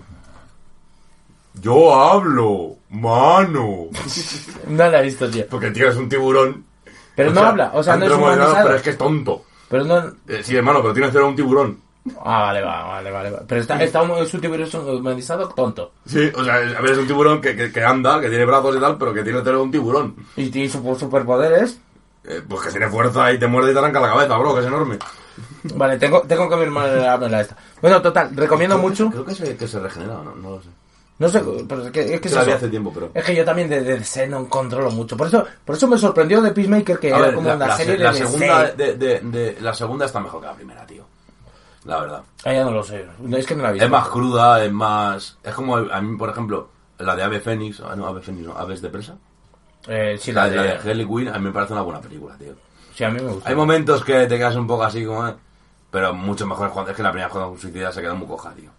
Yo hablo, mano. No la he visto, tío. Porque tío es un tiburón. Pero no habla, o sea, no es humanizado. Pero es que es tonto. Pero no... Eh, sí, hermano, pero tiene cero un tiburón. Ah, vale, va, vale, vale. vale. Pero está, está un, su tiburón humanizado tonto. Sí, o sea, a ver, es un tiburón que, que, que anda, que tiene brazos y tal, pero que tiene cero un tiburón. Y, y su superpoder es... Eh, pues que tiene fuerza y te muerde y te arranca la cabeza, bro, que es enorme. Vale, tengo, tengo que mirarme esta. Bueno, total, recomiendo mucho. Creo que se, que se regenera, no, no lo sé. No sé, pero es que, es que es la eso. hace tiempo, pero... Es que yo también de, de DC no controlo mucho. Por eso, por eso me sorprendió de Peacemaker que A era ver, como la, una la serie se- de la DC. segunda de, de- de- la segunda está mejor que la primera, tío. La verdad. Ah, ya no lo sé. Es que no la he visto. Es más cruda, es más... Es como a mí, por ejemplo, la de Ave Fénix... ah, No, Ave Fénix, no, Aves de Presa. Eh, sí, La, la, de, la de. Harley Quinn a mí me parece una buena película, tío. Sí, a mí me gusta. Hay momentos que te quedas un poco así como... eh, Pero mucho mejor cuando... Es que la primera Juego Suicida se queda muy coja, tío.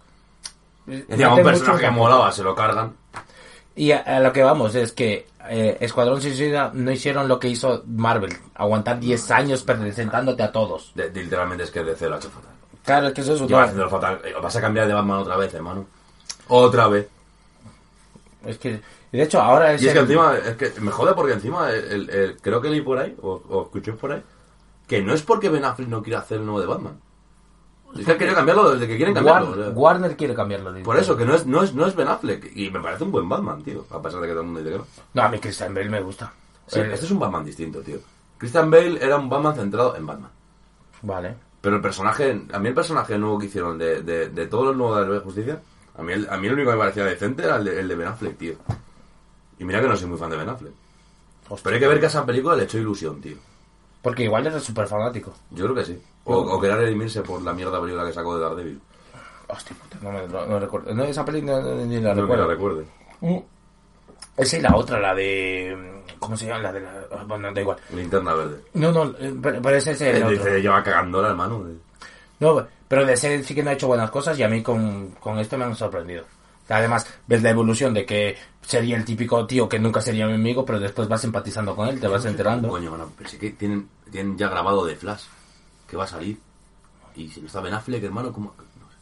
Eh, Encima mete un personaje molaba, se lo cargan. Y a, a lo que vamos es que eh, Escuadrón Suicida no hicieron lo que hizo Marvel. Aguantar 10 años presentándote a todos. De- de- literalmente es que de cero ha hecho fatal. Claro, es que eso es Lleva haciendo fatal. Vas a cambiar de Batman otra vez, hermano. Otra vez. Es que... de hecho, ahora es... Y es que encima, es que me jode porque encima, el, creo que leí por ahí, o, o escuché por ahí, que no es porque Ben Affleck no quiera hacer el nuevo de Batman. Es que quiere cambiarlo desde que quieren cambiarlo. War- o sea. Warner quiere cambiarlo. Por eso, que no es, no, es, no es Ben Affleck. Y me parece un buen Batman, tío. A pesar de que todo el mundo dice que no. No, a mí Christian Bale me gusta. Sí, Eh, este es un Batman distinto, tío. Christian Bale era un Batman centrado en Batman. Vale. Pero el personaje, a mí el personaje nuevo que hicieron de, de, de todos los nuevos de la de Justicia, a mí, el, a mí el único que me parecía decente era el de, el de Ben Affleck, tío. Y mira que no soy muy fan de Ben Affleck. Pero hay que ver que a esa película le echó ilusión, tío. Porque igual eres súper fanático. Yo creo que sí. O, o querer redimirse por la mierda película que sacó de Daredevil. Hostia puta, no, me, no, no recuerdo. No, esa no- ni la No recuerdo. la recuerde. Mm. Esa y la otra, la de... ¿Cómo se llama? La de la... Bueno, da igual. Linterna verde. No, no, eh, pero, ese es el Eh, otro. Dice, lleva cagándola, hermano. No, pero de ese sí que no ha hecho buenas cosas y a mí con, con esto me han sorprendido. Además, ves la evolución de que sería el típico tío que nunca sería mi amigo, pero después vas empatizando con él, te vas enterando. Coño, bueno, pero sí que tienen, tienen ya grabado de Flash. Que va a salir. Y si no está Ben Affleck, hermano, ¿cómo? No sé.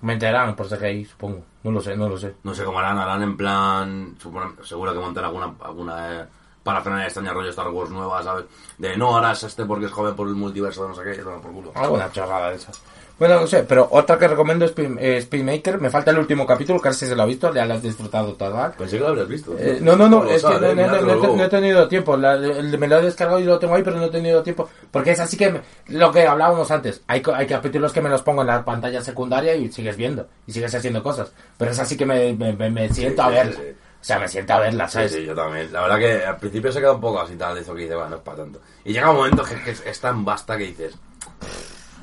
Me enterarán por CGI, supongo. No lo sé, no lo sé. No sé cómo harán, harán en plan. suponen- seguro que montan alguna, alguna eh, parafernalia extraña rollo Star Wars nueva, ¿sabes? De no harás este porque es joven por el multiverso, no sé qué, todo por culo. Alguna chorrada de esas. Bueno, no sé, pero otra que recomiendo es eh, Speedmaker. Me falta el último capítulo, que si se lo ha visto, ya lo has disfrutado total. Pensé que lo habrías visto. Eh, no, no, no, Lo es que no, no- no- no he no tenido tiempo. La- el- me lo he descargado y lo tengo ahí, pero no he tenido tiempo. Porque es así que me- lo que hablábamos antes. Hay, hay capítulos que me los pongo en la pantalla secundaria y sigues viendo. Y sigues haciendo cosas. Pero es así que me, me, me- siento a sí, ver. sí, sí. O sea, me siento a verla, Sí, ¿sabes? sí, yo también. La verdad que al principio se queda un poco así tal, eso que dice, bueno, no es para tanto. Y llega un momento que, que es, es tan basta que dices.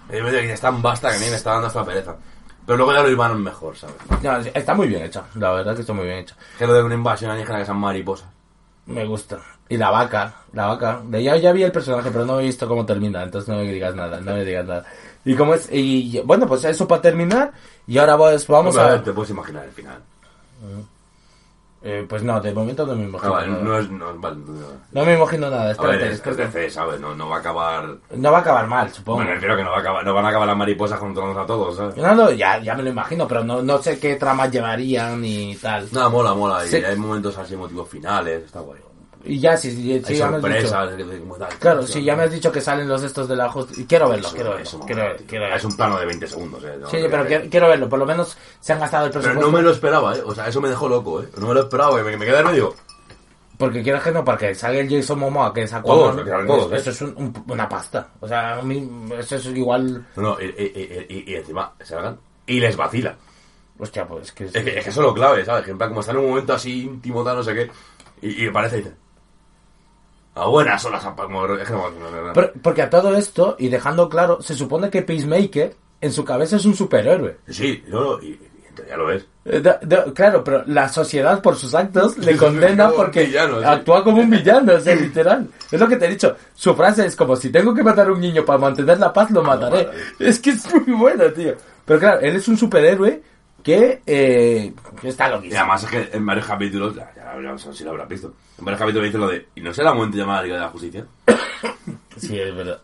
Que es tan basta que a mí me está dando hasta pereza. Pero luego ya lo iban mejor, ¿sabes? No, está muy bien hecha. La verdad que está muy bien hecha. Que lo de una invasión alienígena que sean mariposas. Me gusta. Y la vaca, la vaca. De ya, ya vi el personaje, pero no he visto cómo termina, entonces no me digas nada, no me digas nada. Y cómo es, y bueno, pues eso para terminar. Y ahora pues, vamos Hombre, a. Te puedes imaginar el final. Eh, pues no, de momento no me Ah, imagino. vale, nada. no es. No, vale, no, No me imagino nada, a espérate. ver, es, es DC, ¿sabes? No, no va a acabar. no va a acabar mal, supongo. Bueno, refiero que no, va a acabar, no van a acabar las mariposas controlando a todos, ¿sabes? No, no, ya, ya me lo imagino, pero no, no sé qué tramas llevarían y tal. Nada, mola, mola. Y hay momentos así emotivos finales, está guay. Y ya, si, si, si ya me has dicho. Claro, si ya me has dicho que salen los estos de la justicia. Quiero verlo, quiero verlo. eso quiero, mola, ver- tío. quiero verlo. Es un plano de 20 segundos, ¿eh? No, Sí, pero quiero, quiero verlo. Por lo menos se han gastado el Pero presupuesto. no me lo esperaba, ¿eh? O sea, eso me dejó loco, ¿eh? No me lo esperaba, me, me quedé medio. Porque quieras que no, porque salga el Jason Momoa, que es Todos, salen todos, ¿eh? eso es un- un- una pasta. O sea, a mí, eso es igual... No, y, y- y- y- encima se hagan y les vacila. Hostia, pues es que... Es que, es que eso es lo clave, ¿sabes? Que en plan, como está en un momento así íntimo, tal, no sé qué. Y, y parece y dice. Buenas no, no, no, no. Por- porque a todo esto, y dejando claro, se supone que Peacemaker en su cabeza es un superhéroe. Sí, no, no, y, y ya lo ves. Eh, da- da- claro, pero la sociedad por sus actos le condena porque villano, sí. actúa como un villano, o sea, literal. Es lo que te he dicho. Su frase es como, si tengo que matar a un niño para mantener la paz, lo mataré. mataré. Es que es muy bueno, tío. Pero claro, él es un superhéroe que, eh, que está Y loquísimo. además es que en varios capítulos, ya, ya, ya, no sé si lo habrás visto. En varios capítulos dice lo de. ¿Y no será momento de llamar a la Liga de la Justicia? Sí, es verdad.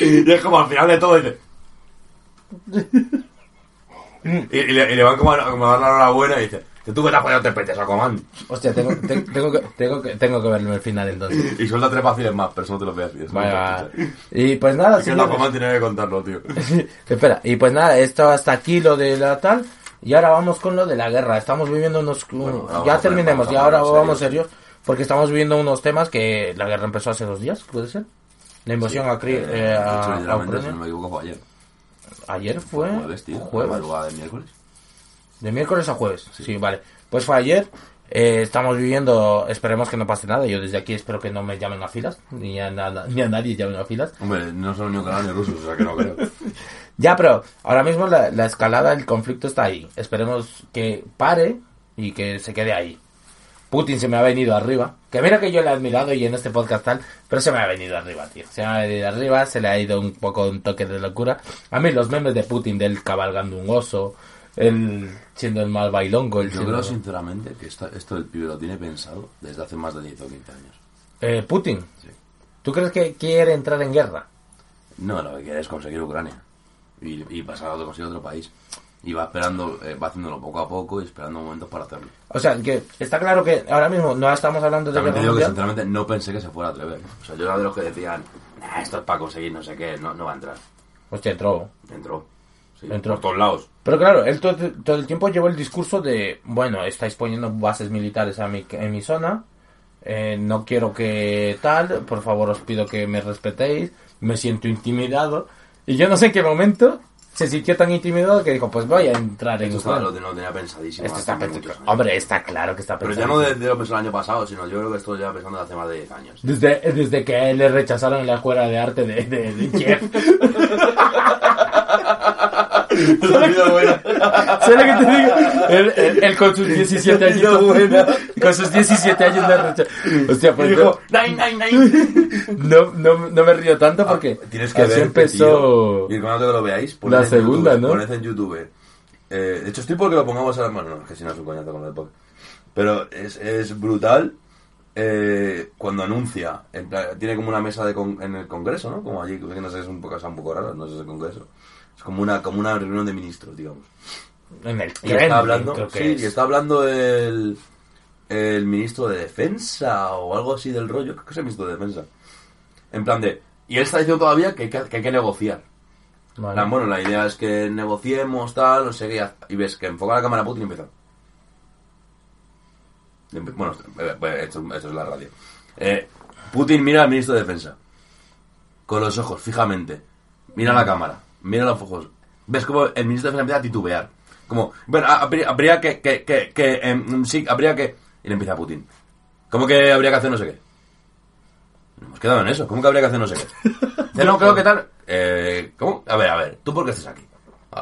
y es como al final de todo dice. Y, y le, y le van como a, como a dar la enhorabuena y dice, tú que te has fallado te petes a comando. Hostia, tengo, te- tengo, que, tengo, que, tengo que verlo el final entonces. Y suelta tres fáciles más, pero eso no te lo tío, eso no Vale, te lo va. escuchas. Y pues nada, Es que el señores. Aquaman tiene que contarlo, tío. Espera, y pues nada, esto hasta aquí lo de la tal. Y ahora vamos con lo de la guerra. Estamos viviendo unos. Ahora ya vamos a terminemos, poner- y ahora vamos a vamos serios. Porque estamos viviendo unos temas que la guerra empezó hace dos días, ¿puede ser? La invasión a, Cri- Eh, eh, a- hecho, a literalmente, Ucrania. si no me equivoco, fue ayer. Ayer fue. Jueves, tío. Jueves. Madrugada de miércoles. De miércoles a jueves. Sí, vale. Pues fue ayer. Eh, estamos viviendo, esperemos que no pase nada. Yo desde aquí espero que no me llamen a filas, ni a, nada, ni a nadie llamen a filas. Hombre, no son ni ucranianos ni rusos, o sea que no creo. Ya, pero ahora mismo la, la escalada del conflicto está ahí. Esperemos que pare y que se quede ahí. Putin se me ha venido arriba. Que mira que yo le he admirado y en este podcast tal, pero se me ha venido arriba, tío. Se me ha venido arriba, se le ha ido un poco un toque de locura. A mí los memes de Putin del cabalgando un oso, el siendo el mal bailongo, el Yo creo sinceramente que esta- esto del pibe lo tiene pensado desde hace más de 10 o 15 años. Eh, Putin, Sí. ¿tú crees que quiere entrar en guerra? No, lo que quiere es conseguir Ucrania y, y pasar a otro, conseguir otro país. Y va esperando, eh, va haciéndolo poco a poco y esperando momentos para hacerlo. O sea, que está claro que ahora mismo no estamos hablando de También guerra te digo que sinceramente no pensé que se fuera a atrever. O sea, yo era de los que decían, "Nah, esto es para conseguir no sé qué, no, no va a entrar. Hostia, entró. Entró. Sí, Entró. Por todos lados. Pero claro, él todo, todo el tiempo llevó el discurso de, bueno, estáis poniendo bases militares a mi, en mi zona, eh, no quiero que tal, por favor os pido que me respetéis, me siento intimidado. Y yo no sé en qué momento se sintió tan intimidado que dijo, pues voy a entrar en Esto estaba- Ucrania. lo, lo tenía pensadísimo. Esto está muchos. Hombre, está claro que está Pero pensado. ya no de, de lo pensé el año pasado, sino yo creo que esto lleva pensando hace más de 10 años. Desde, desde que le rechazaron en la escuela de arte de, de, de Kiev. ¿Sabes lo que te digo? Él, él- él con sus 17 años. Con sus 17 años le rechazaron. Hostia, pues no, nine, nine, nine. no, no, no me río tanto porque Ah, Tienes que así ver, empezó. Y cuando que lo veáis, La en segunda, YouTube, ¿no? Poned en YouTube. Eh, de hecho, estoy porque lo pongamos ahora. Bueno, no, es que si no es un coñazo con el podcast. Pero es, es brutal eh, cuando anuncia. En plan, tiene como una mesa de con- en el Congreso, ¿no? Como allí, que no sé, es un poco, es un poco raro, no sé si es el Congreso. Es como una, como una reunión de ministros, digamos. En el Y Kremlin, está hablando, creo que sí, es. y está hablando el, el ministro de defensa o algo así del rollo. Creo que es el ministro de defensa. En plan de. Y él está diciendo todavía que hay que, que hay que negociar. Vale. bueno, la idea es que negociemos, tal, no sé qué. Y ves que enfoca la cámara Putin y empieza. Bueno, eh, eh, esto, esto es la radio. Eh, Putin mira al ministro de defensa. Con los ojos, fijamente. Mira la cámara. Mira los ojos. Ves como el ministro de defensa empieza a titubear. Como, bueno, ha- habría, habría que, que, que, que, em, sí, habría que... Y le empieza Putin. ¿Cómo que habría que hacer no sé qué? Hemos quedado en eso. ¿Cómo que habría que hacer no sé qué? Dice, no, creo que tal... Eh, ¿Cómo? A ver, a ver. ¿Tú por qué estás aquí?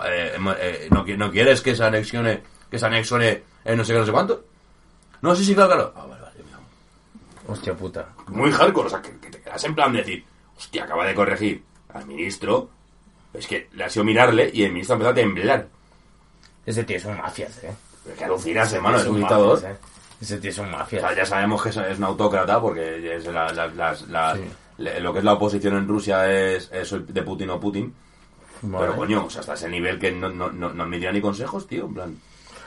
Eh, eh, ¿no, ¿No quieres que se anexione... Que se anexione eh, no sé qué, no sé cuánto? No, sí, sí, claro, claro. Ah, vale, vale. mira. Hostia puta. Muy hardcore. O sea, que, que te quedas en plan de decir... Hostia, acaba de corregir al ministro... Es que le ha sido mirarle y el ministro empezó a temblar. Ese tío es un mafias, eh. Es que alucinas, hermano, es un dictador. eh. Ese tío es un O mafias. sea, ya sabemos que es, es un autócrata porque es la- la- la- Sí. lo que es la oposición en Rusia es, es de Putin o Putin. Vale. Pero coño, o sea, hasta ese nivel que no, no, no, no admitía ni consejos, tío. En plan,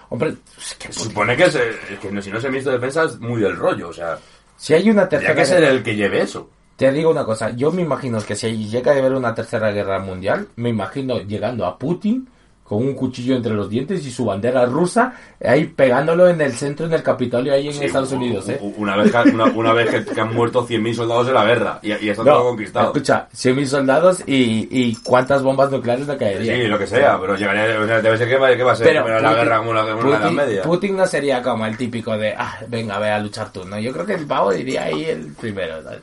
Hombre, es que supone que, es, que no- si no es el ministro de defensa es muy del rollo. O sea, si hay una tercera que ser guerra- el que lleve eso. Te digo una cosa, yo me imagino que si llega a haber una tercera guerra mundial, me imagino llegando a Putin con un cuchillo entre los dientes y su bandera rusa ahí pegándolo en el centro, en el Capitolio, ahí en Sí, Estados Unidos, ¿eh? Una vez, que, una, una vez que, que han muerto 100.000 soldados en la guerra y, y está todo conquistado. escucha, 100.000 soldados y, y cuántas bombas nucleares le caerían. Sí, lo que sea, pero llegaría, o sea, debe ser que va, que va a ser Pero la guerra como la, como la Edad Putin, Media. Putin no sería como el típico de, ah, venga, ve a luchar tú, ¿no? Yo creo que el pavo diría ahí el primero, ¿sabes?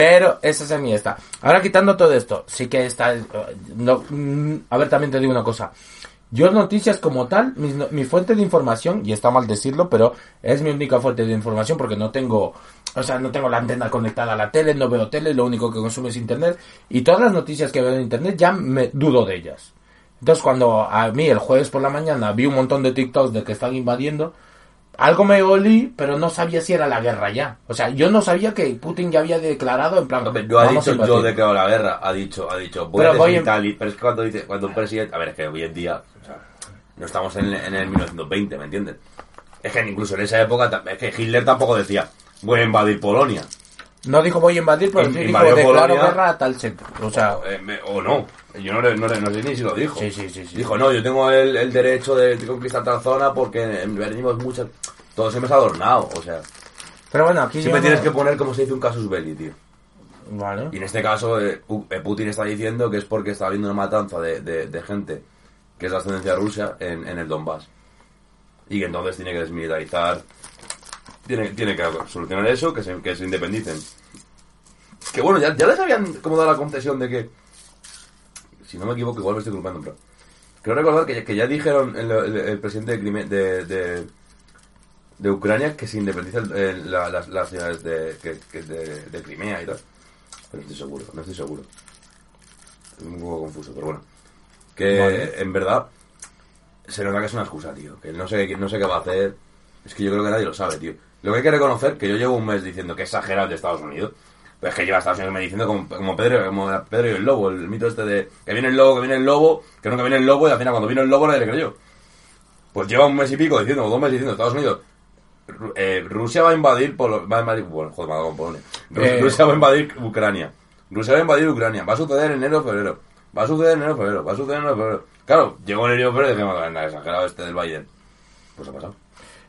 Pero esa es mi esta. Ahora quitando todo esto, sí que está... eh, No, mm, a ver, también te digo una cosa. Yo noticias como tal, mi, fuente de información, y está mal decirlo, pero es mi única fuente de información porque no tengo, o sea, no tengo la antena conectada a la tele, no veo tele, lo único que consumo es internet, y todas las noticias que veo en internet ya me dudo de ellas. Entonces cuando a mí el jueves por la mañana vi un montón de TikToks de que están invadiendo, algo me olí, pero no sabía si era la guerra ya. O sea, yo no sabía que Putin ya había declarado en plan, Hombre, No ha dicho yo declaro la guerra, ha dicho, ha dicho, voy Pero a voy en- li- pero es que cuando dice, cuando un presidente, a ver, es que hoy en día, o sea, No estamos en, en el 1920, ¿me entiendes? Es que incluso en esa época, es que Hitler tampoco decía, voy a invadir Polonia. No dijo voy a invadir, pero sí dijo declaro Polonia. guerra a tal sector. O sea, O, eh, me- o no. Yo no, le- no, le- no sé ni si lo dijo. Sí, sí, sí. Dijo, no, yo tengo el, el derecho de, de conquistar tal zona porque venimos muchas... Todo siempre es adornado, o sea... pero bueno, aquí Siempre tienes no- que poner como se dice un casus belli, tío. Vale. Y en este caso, eh, eh, Putin está diciendo que es porque está habiendo una matanza de, de- de gente que es de ascendencia rusa en, en el Donbass. Y que entonces tiene que desmilitarizar. Tiene, tiene que solucionar eso, que se, que se independicen. Que bueno, ya, ya les habían como dado la concesión de que. Si no me equivoco, igual me estoy culpando, pero. Creo recordar que, que ya dijeron el, el- el presidente de, Crime- de, de, de Ucrania que se independiza el- la- las, las ciudades de, que, que de, de Crimea y tal. Pero no estoy seguro, no estoy seguro. Es un poco confuso, pero bueno. Que Vale. en verdad se nota que es una excusa, tío. Que no sé, no sé qué va a hacer. Es que yo creo que nadie lo sabe, tío. Lo que hay que reconocer, que yo llevo un mes diciendo que exagerado de Estados Unidos. Pero es que lleva Estados Unidos me diciendo como, como Pedro, como Pedro y el lobo, el mito este de que viene el lobo, que viene el lobo, que nunca viene el lobo, y al final cuando vino el lobo nadie le creyó. Pues lleva un mes y pico diciendo, o dos meses diciendo Estados Unidos, eh, Rusia va a invadir Polo- va a invadir, bueno, joder, me Polonia. Ru- Eh. Rusia va a invadir Ucrania. Rusia va a invadir Ucrania. Va a suceder en enero o febrero. Va a suceder en enero o febrero. Va a suceder en enero o febrero. Claro, llegó en enero o febrero y anda, exagerado este del Biden. Pues ha pasado.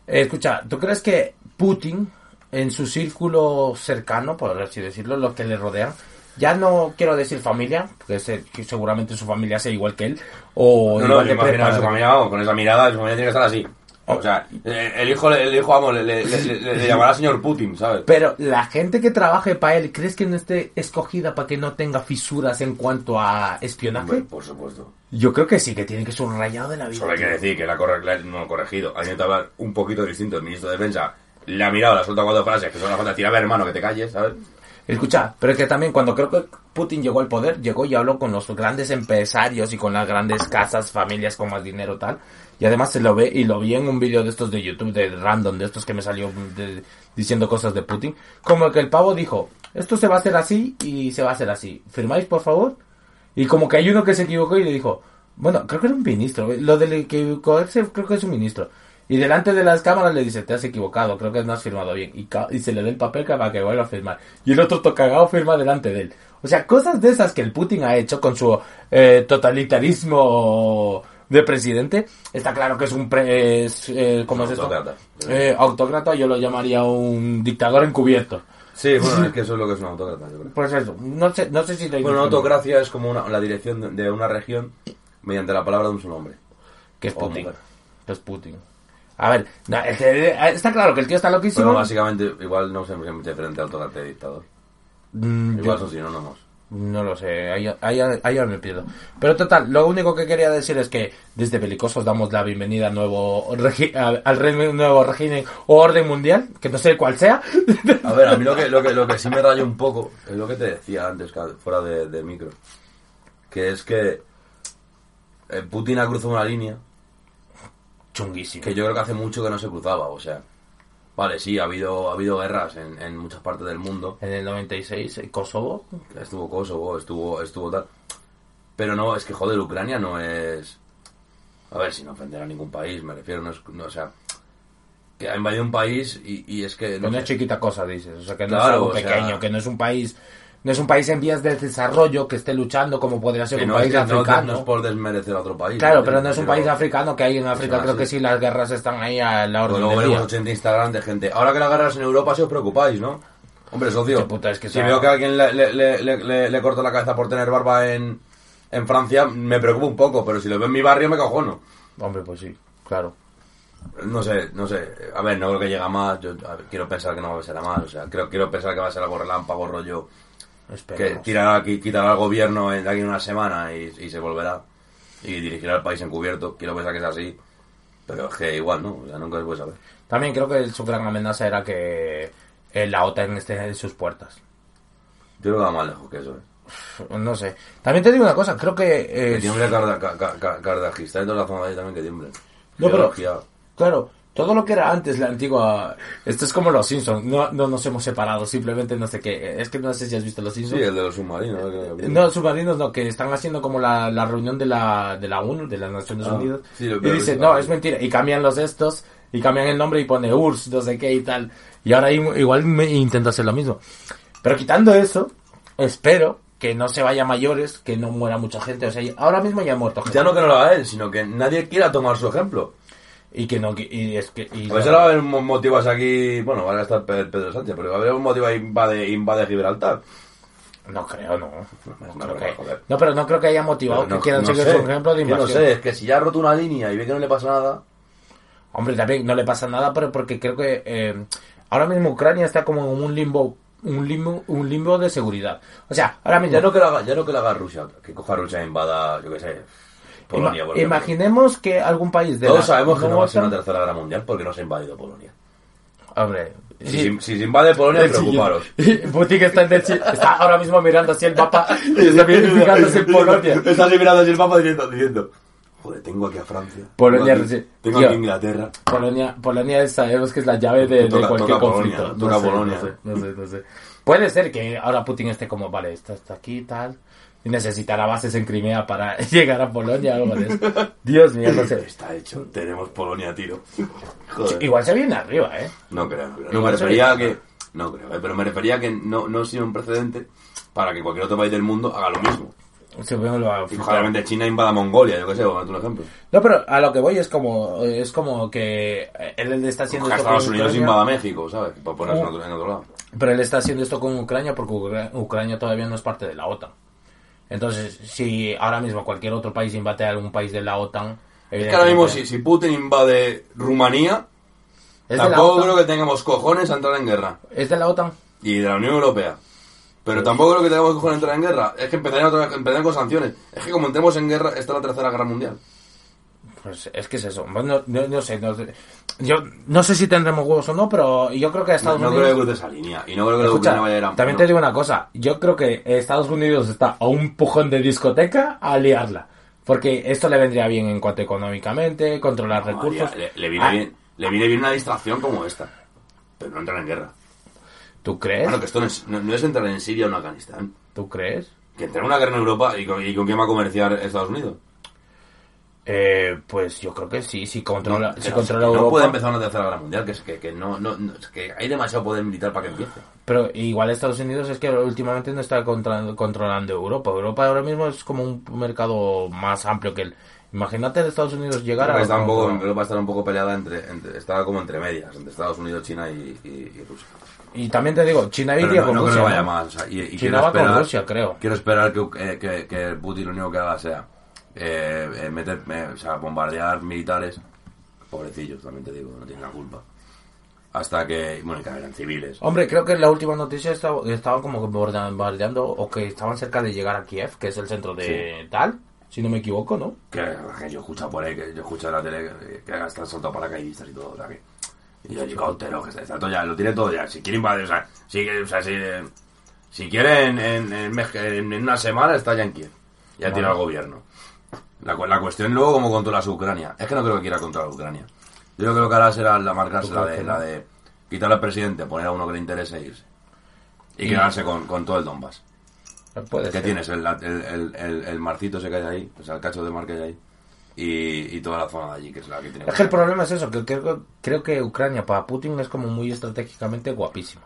Eh, escucha, ¿tú crees que Putin, en su círculo cercano, por así decirlo, los que le rodean, ya no quiero decir familia, porque sé que seguramente su familia sea igual que él, o No, no, igual de a su familia, vamos, con esa mirada, su familia tiene que estar así. O sea, eh, el hijo, el hijo vamos, le, le, le- le- llamará señor Putin, ¿sabes? Pero la gente que trabaje para él, ¿crees que no esté escogida para que no tenga fisuras en cuanto a espionaje? Hombre, por supuesto. Yo creo que sí, que tiene que ser un rayado de la vida. Solo hay que decir que la corre, la- no corregido. Ha intentado hablar un poquito distinto. El ministro de Defensa le ha mirado, le ha soltado cuatro frases que son las cosas, tira a ver, hermano, que te calles, ¿sabes? Escucha, pero es que también cuando creo que Putin llegó al poder, llegó y habló con los grandes empresarios y con las grandes casas, familias con más dinero tal. Y además se lo ve y lo vi en un vídeo de estos de YouTube, de random, de estos que me salió diciendo cosas de Putin. Como que el pavo dijo, esto se va a hacer así y se va a hacer así. ¿Firmáis, por favor? Y como que hay uno que se equivocó y le dijo, bueno, creo que era un ministro. Lo del equivocarse creo que es un ministro. Y delante de las cámaras le dice, te has equivocado, creo que no has firmado bien. Y, se le da el papel para que vuelva a firmar. Y el otro to- cagado firma delante de él. O sea, cosas de esas que el Putin ha hecho con su eh, totalitarismo de presidente, está claro que es un... Pre, es, eh, ¿Cómo es esto? Autócrata. Eh, autócrata, yo lo llamaría un dictador encubierto. Sí, bueno, es que eso es lo que es un autócrata, yo creo. Pues eso, no sé, no sé si... Bueno, una autocracia es como una- la dirección de- una región mediante la palabra de un solo hombre. Que es Putin. Que es Putin. A ver, no, es que, eh, está claro que el tío está loquísimo. Pero básicamente, igual no sé muy diferente a autócrata y dictador. Mm, Igual son sinónimos. No lo sé, ahí, ahí, ahí ya me pierdo. Pero total, lo único que quería decir es que desde Belicosos damos la bienvenida al nuevo, regi- al, al re- nuevo régimen o orden mundial, que no sé cuál sea. A ver, a mí lo que, lo que, lo que sí me raya un poco es lo que te decía antes, ca- fuera de, de micro. Que es que eh, Putin ha cruzado una línea Chunguísimo. que yo creo que hace mucho que no se cruzaba. O sea, vale, sí, ha habido, ha habido guerras en, en muchas partes del mundo. En el 96, en Kosovo. Estuvo Kosovo, estuvo, estuvo tal. Pero no, es que joder, Ucrania no es. A ver, sin ofender a ningún país, me refiero, no es. No, o sea, que ha invadido un país y, y es que. No sé. es chiquita cosa, dices. O sea, que no Claro, es algo o sea- pequeño, que no es un país... No es un país en vías de desarrollo que esté luchando como podría ser que un no, es país que africano. no es por desmerecer a otro país. Claro, ¿me pero no es un país africano que hay en África, creo que sí, las guerras están ahí a la Pues orden luego del veremos día. 80 Instagram de gente. Ahora que las guerras en Europa, si os preocupáis, ¿no? Hombre, socio. Puta es que si sea- veo que a alguien le, le, le, le, le- le corto la cabeza por tener barba en, en Francia, me preocupa un poco, pero si lo veo en mi barrio, me cojono. Hombre, pues sí, claro. No sé, no sé. A ver, no creo que llegue a más. Yo a ver, quiero pensar que no va a ser a más. O sea, creo, quiero pensar que va a ser algo relámpago, rollo. Que tirará, qui- quitará al gobierno en, de aquí a una semana y, y se volverá. Y dirigirá el país encubierto. Quiero pensar que es así. Pero es que igual, ¿no? O sea, nunca se puede saber. También creo que su gran amenaza era que eh, la OTAN esté en sus puertas. Yo creo que va más lejos que eso, ¿eh? No sé. También te digo una cosa, creo que... eh, Que tiemble Karda- Ka- Ka- Ka- Kardajistán y toda la zona de ahí también que tiemble. No, pero-. Claro, todo lo que era antes la antigua... Esto es como los Simpsons, no, no nos hemos separado, simplemente no sé qué. Es que no sé si has visto los Simpsons. Sí, el de los submarinos. ¿no? No, submarinos no, que están haciendo como la, la reunión de la, de la ONU, de las Naciones Ah, Unidas. sí, y dicen, no, es mentira. Y cambian los estos, y cambian el nombre y pone URSS, no sé qué y tal. Y ahora igual me intento hacer lo mismo. Pero quitando eso, espero que no se vaya a mayores, que no muera mucha gente. O sea, ahora mismo ya ha muerto gente. Ya no que no lo haga él, sino que nadie quiera tomar su ejemplo. Y que no, y es que... y A ver si va a haber mo- motivos aquí. Bueno, van a estar Pe- Pedro Sánchez, pero va a haber un motivo invade, invade Gibraltar. No creo, no. No, No, no, creo que, no, pero no creo que haya motivado que no- quieran no seguir sé, su ejemplo de que no invasión. sé, es que si ya ha roto una línea y ve que no le pasa nada. Hombre, también no le pasa nada, pero porque creo que eh, ahora mismo Ucrania está como en un limbo, un limbo, un limbo de seguridad. O sea, ahora mismo Ya no que lo haga, ya no que lo haga Rusia, que coja Rusia e invada, yo qué sé, Polonia. ima- imaginemos que algún país de Todos la- sabemos que no va a ser una tercera guerra mundial porque no se ha invadido Polonia. Hombre, Si, sí. si- se invade Polonia, preocuparos. Putin está, en está ahora mismo mirando así el mapa está fijándose en Polonia. Está así mirando así el mapa diciendo, diciendo, joder, tengo aquí a Francia. Polonia, tengo aquí, tengo aquí Inglaterra. Polonia, Polonia sabemos que es la llave de, de Toca- cualquier toca conflicto. Polonia, no, toca sé, Polonia. no sé, no sé, no sé. Puede ser que ahora Putin esté como, vale, esto está aquí y tal. Y necesitará bases en Crimea para llegar a Polonia o algo de eso. Dios mío, no sé. Está hecho, tenemos Polonia a tiro. Joder. Igual se viene arriba, ¿eh? No creo, no me refería a que... No creo, eh, pero me refería a que no, no ha sido un precedente para que cualquier otro país del mundo haga lo mismo. Probablemente China invada Mongolia, yo qué sé, por un ejemplo. No, pero a lo que voy es como, es como que él está haciendo esto Estados con Unidos Ucrania, invada México, ¿sabes? Por ponerse en otro, en otro lado. pero él está haciendo esto con Ucrania porque Ucra- Ucrania todavía no es parte de la OTAN. Entonces, si ahora mismo cualquier otro país invade a algún país de la OTAN, Es que ahora mismo si, Putin invade Rumanía, ¿Es de la tampoco creo que tengamos cojones a entrar en guerra. ¿Es de la OTAN? Y de la Unión Europea. Pero Pues- tampoco creo que tengamos cojones a entrar en guerra. Es que empezarían, otra vez, empezarían con sanciones. Es que como entremos en guerra, esta es la tercera guerra mundial. Pues es que es eso. Bueno, no, no sé. no. Yo no sé si tendremos huevos o no, pero yo creo que No, Estados no creo Unidos... que cruce esa línea. Y no creo que la Escucha, Ucrania vaya a ir a... también no. te digo una cosa. Yo creo que Estados Unidos está a un pujón de discoteca a liarla. Porque esto le vendría bien en cuanto económicamente, controlar No, recursos. María, le, le viene Ah, bien, le viene bien una distracción como esta. Pero no entrar en guerra. ¿Tú crees? Claro que esto no es, no- no es entrar en Siria o en Afganistán. ¿Tú crees? Que entrar en una guerra en Europa y con, y con quién va a comerciar Estados Unidos. Eh, pues yo creo que sí, si controla, si no, controla que no Europa. puede empezar una tercera guerra mundial, que, es, que, que no, no, que hay demasiado poder militar para que empiece. Pero igual Estados Unidos es que últimamente no está contra- controlando Europa. Europa ahora mismo es como un mercado más amplio que el. Imagínate de Estados Unidos llegar a. está un poco, Europa estar un poco peleada entre, entre está como entre medias, entre Estados Unidos, China y, y- y Rusia. Y también te digo, China iría no, con no creo Rusia. que vaya más. o sea, y, y China quiero va con esperar, Rusia, creo. Quiero esperar que, eh, que, que Putin lo único que haga sea eh, eh, meter, eh, o sea, bombardear militares, pobrecillos, también te digo, no tienen la culpa. Hasta que, bueno, que eran civiles. Hombre, creo que en la última noticia estaba, estaban como que bombardeando o que estaban cerca de llegar a Kiev, que es el centro de tal, si no me equivoco, ¿no? Que, que yo escucho por ahí, que yo escucho en la tele que, que están soltando paracaidistas y todo, o sea que. Y helicópteros, que está, está todo ya, lo tiene todo ya. Si quiere invadir, o sea, si, o sea, si, si quiere en, en, en, una semana está ya en Kiev. Ya tiene al gobierno. La, la cuestión luego cómo controlas Ucrania. Es que no creo que quiera controlar Ucrania. Yo creo que lo que hará será la marcarse ¿Tú la de, la de quitar al presidente, poner a uno que le interese e irse. Y, Y- quedarse con, con todo el Donbass. Puede ¿Qué ser. tienes? El, el, el, marcito que hay ahí, o sea, el cacho de mar que hay ahí. Y, y toda la zona de allí, que es la que tiene Es que el problema es eso, que creo, creo que Ucrania para Putin es como muy estratégicamente guapísimo.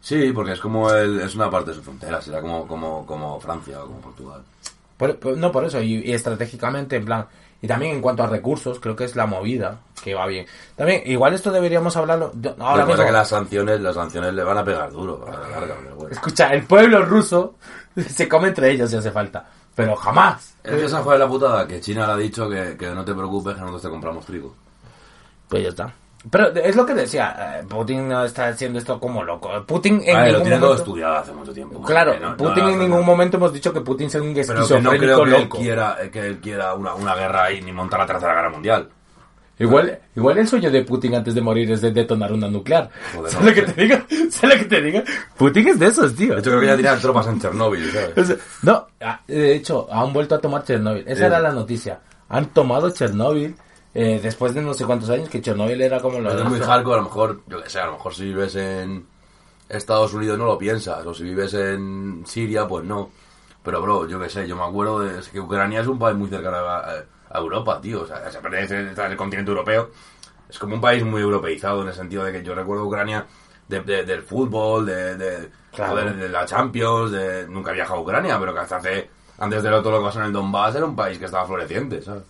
Sí, porque es como el, es una parte de su frontera, será como, como, como Francia o como Portugal. Por- por- no por eso, y, y estratégicamente en plan... Y también en cuanto a recursos, creo que es la movida que va bien. También, igual esto deberíamos hablarlo... de- Ahora que mismo, las sanciones, las sanciones le van a pegar duro a la larga, pero bueno. Escucha, el pueblo ruso se come entre ellos si hace falta. Pero jamás. Es que esa fue la putada, que China le ha dicho que, que no te preocupes, que nosotros te compramos trigo. Pues ya está. Pero es lo que decía, eh, Putin no está haciendo esto como loco. Putin en A ver, lo ningún tiene todo momento... estudiado hace mucho tiempo. Claro, no- no Putin la- en ningún momento hemos dicho que Putin sea un Pero que no esquizofrénico creo que él quiera, que él quiera una, una guerra ahí ni montar la tercera guerra mundial. Igual, igual el sueño de Putin antes de morir es de detonar una nuclear. Joder, ¿Sabes no lo que te diga? ¿Sabes lo que te diga? Putin es de esos, tío. Hecho, creo que ya tenían tropas en Chernóbil, ¿sabes? O sea, no, ah, de hecho, han vuelto a tomar Chernóbil. Esa Sí. era la noticia. Han tomado Chernóbil eh, después de no sé cuántos años, que Chernobyl era como lo es muy hardcore, a lo mejor, yo que sé, a lo mejor si vives en Estados Unidos no lo piensas, o si vives en Siria, pues no. Pero, bro, yo que sé, yo me acuerdo de es que Ucrania es un país muy cercano a, a Europa, tío. O sea, se pertenece el continente europeo. Es como un país muy europeizado en el sentido de que yo recuerdo Ucrania de- de- del fútbol, de, de, Claro. joder, de la Champions, de, nunca he viajado a Ucrania, pero que hasta hace, antes de lo, todo lo que pasó en el Donbass, era un país que estaba floreciente, ¿sabes?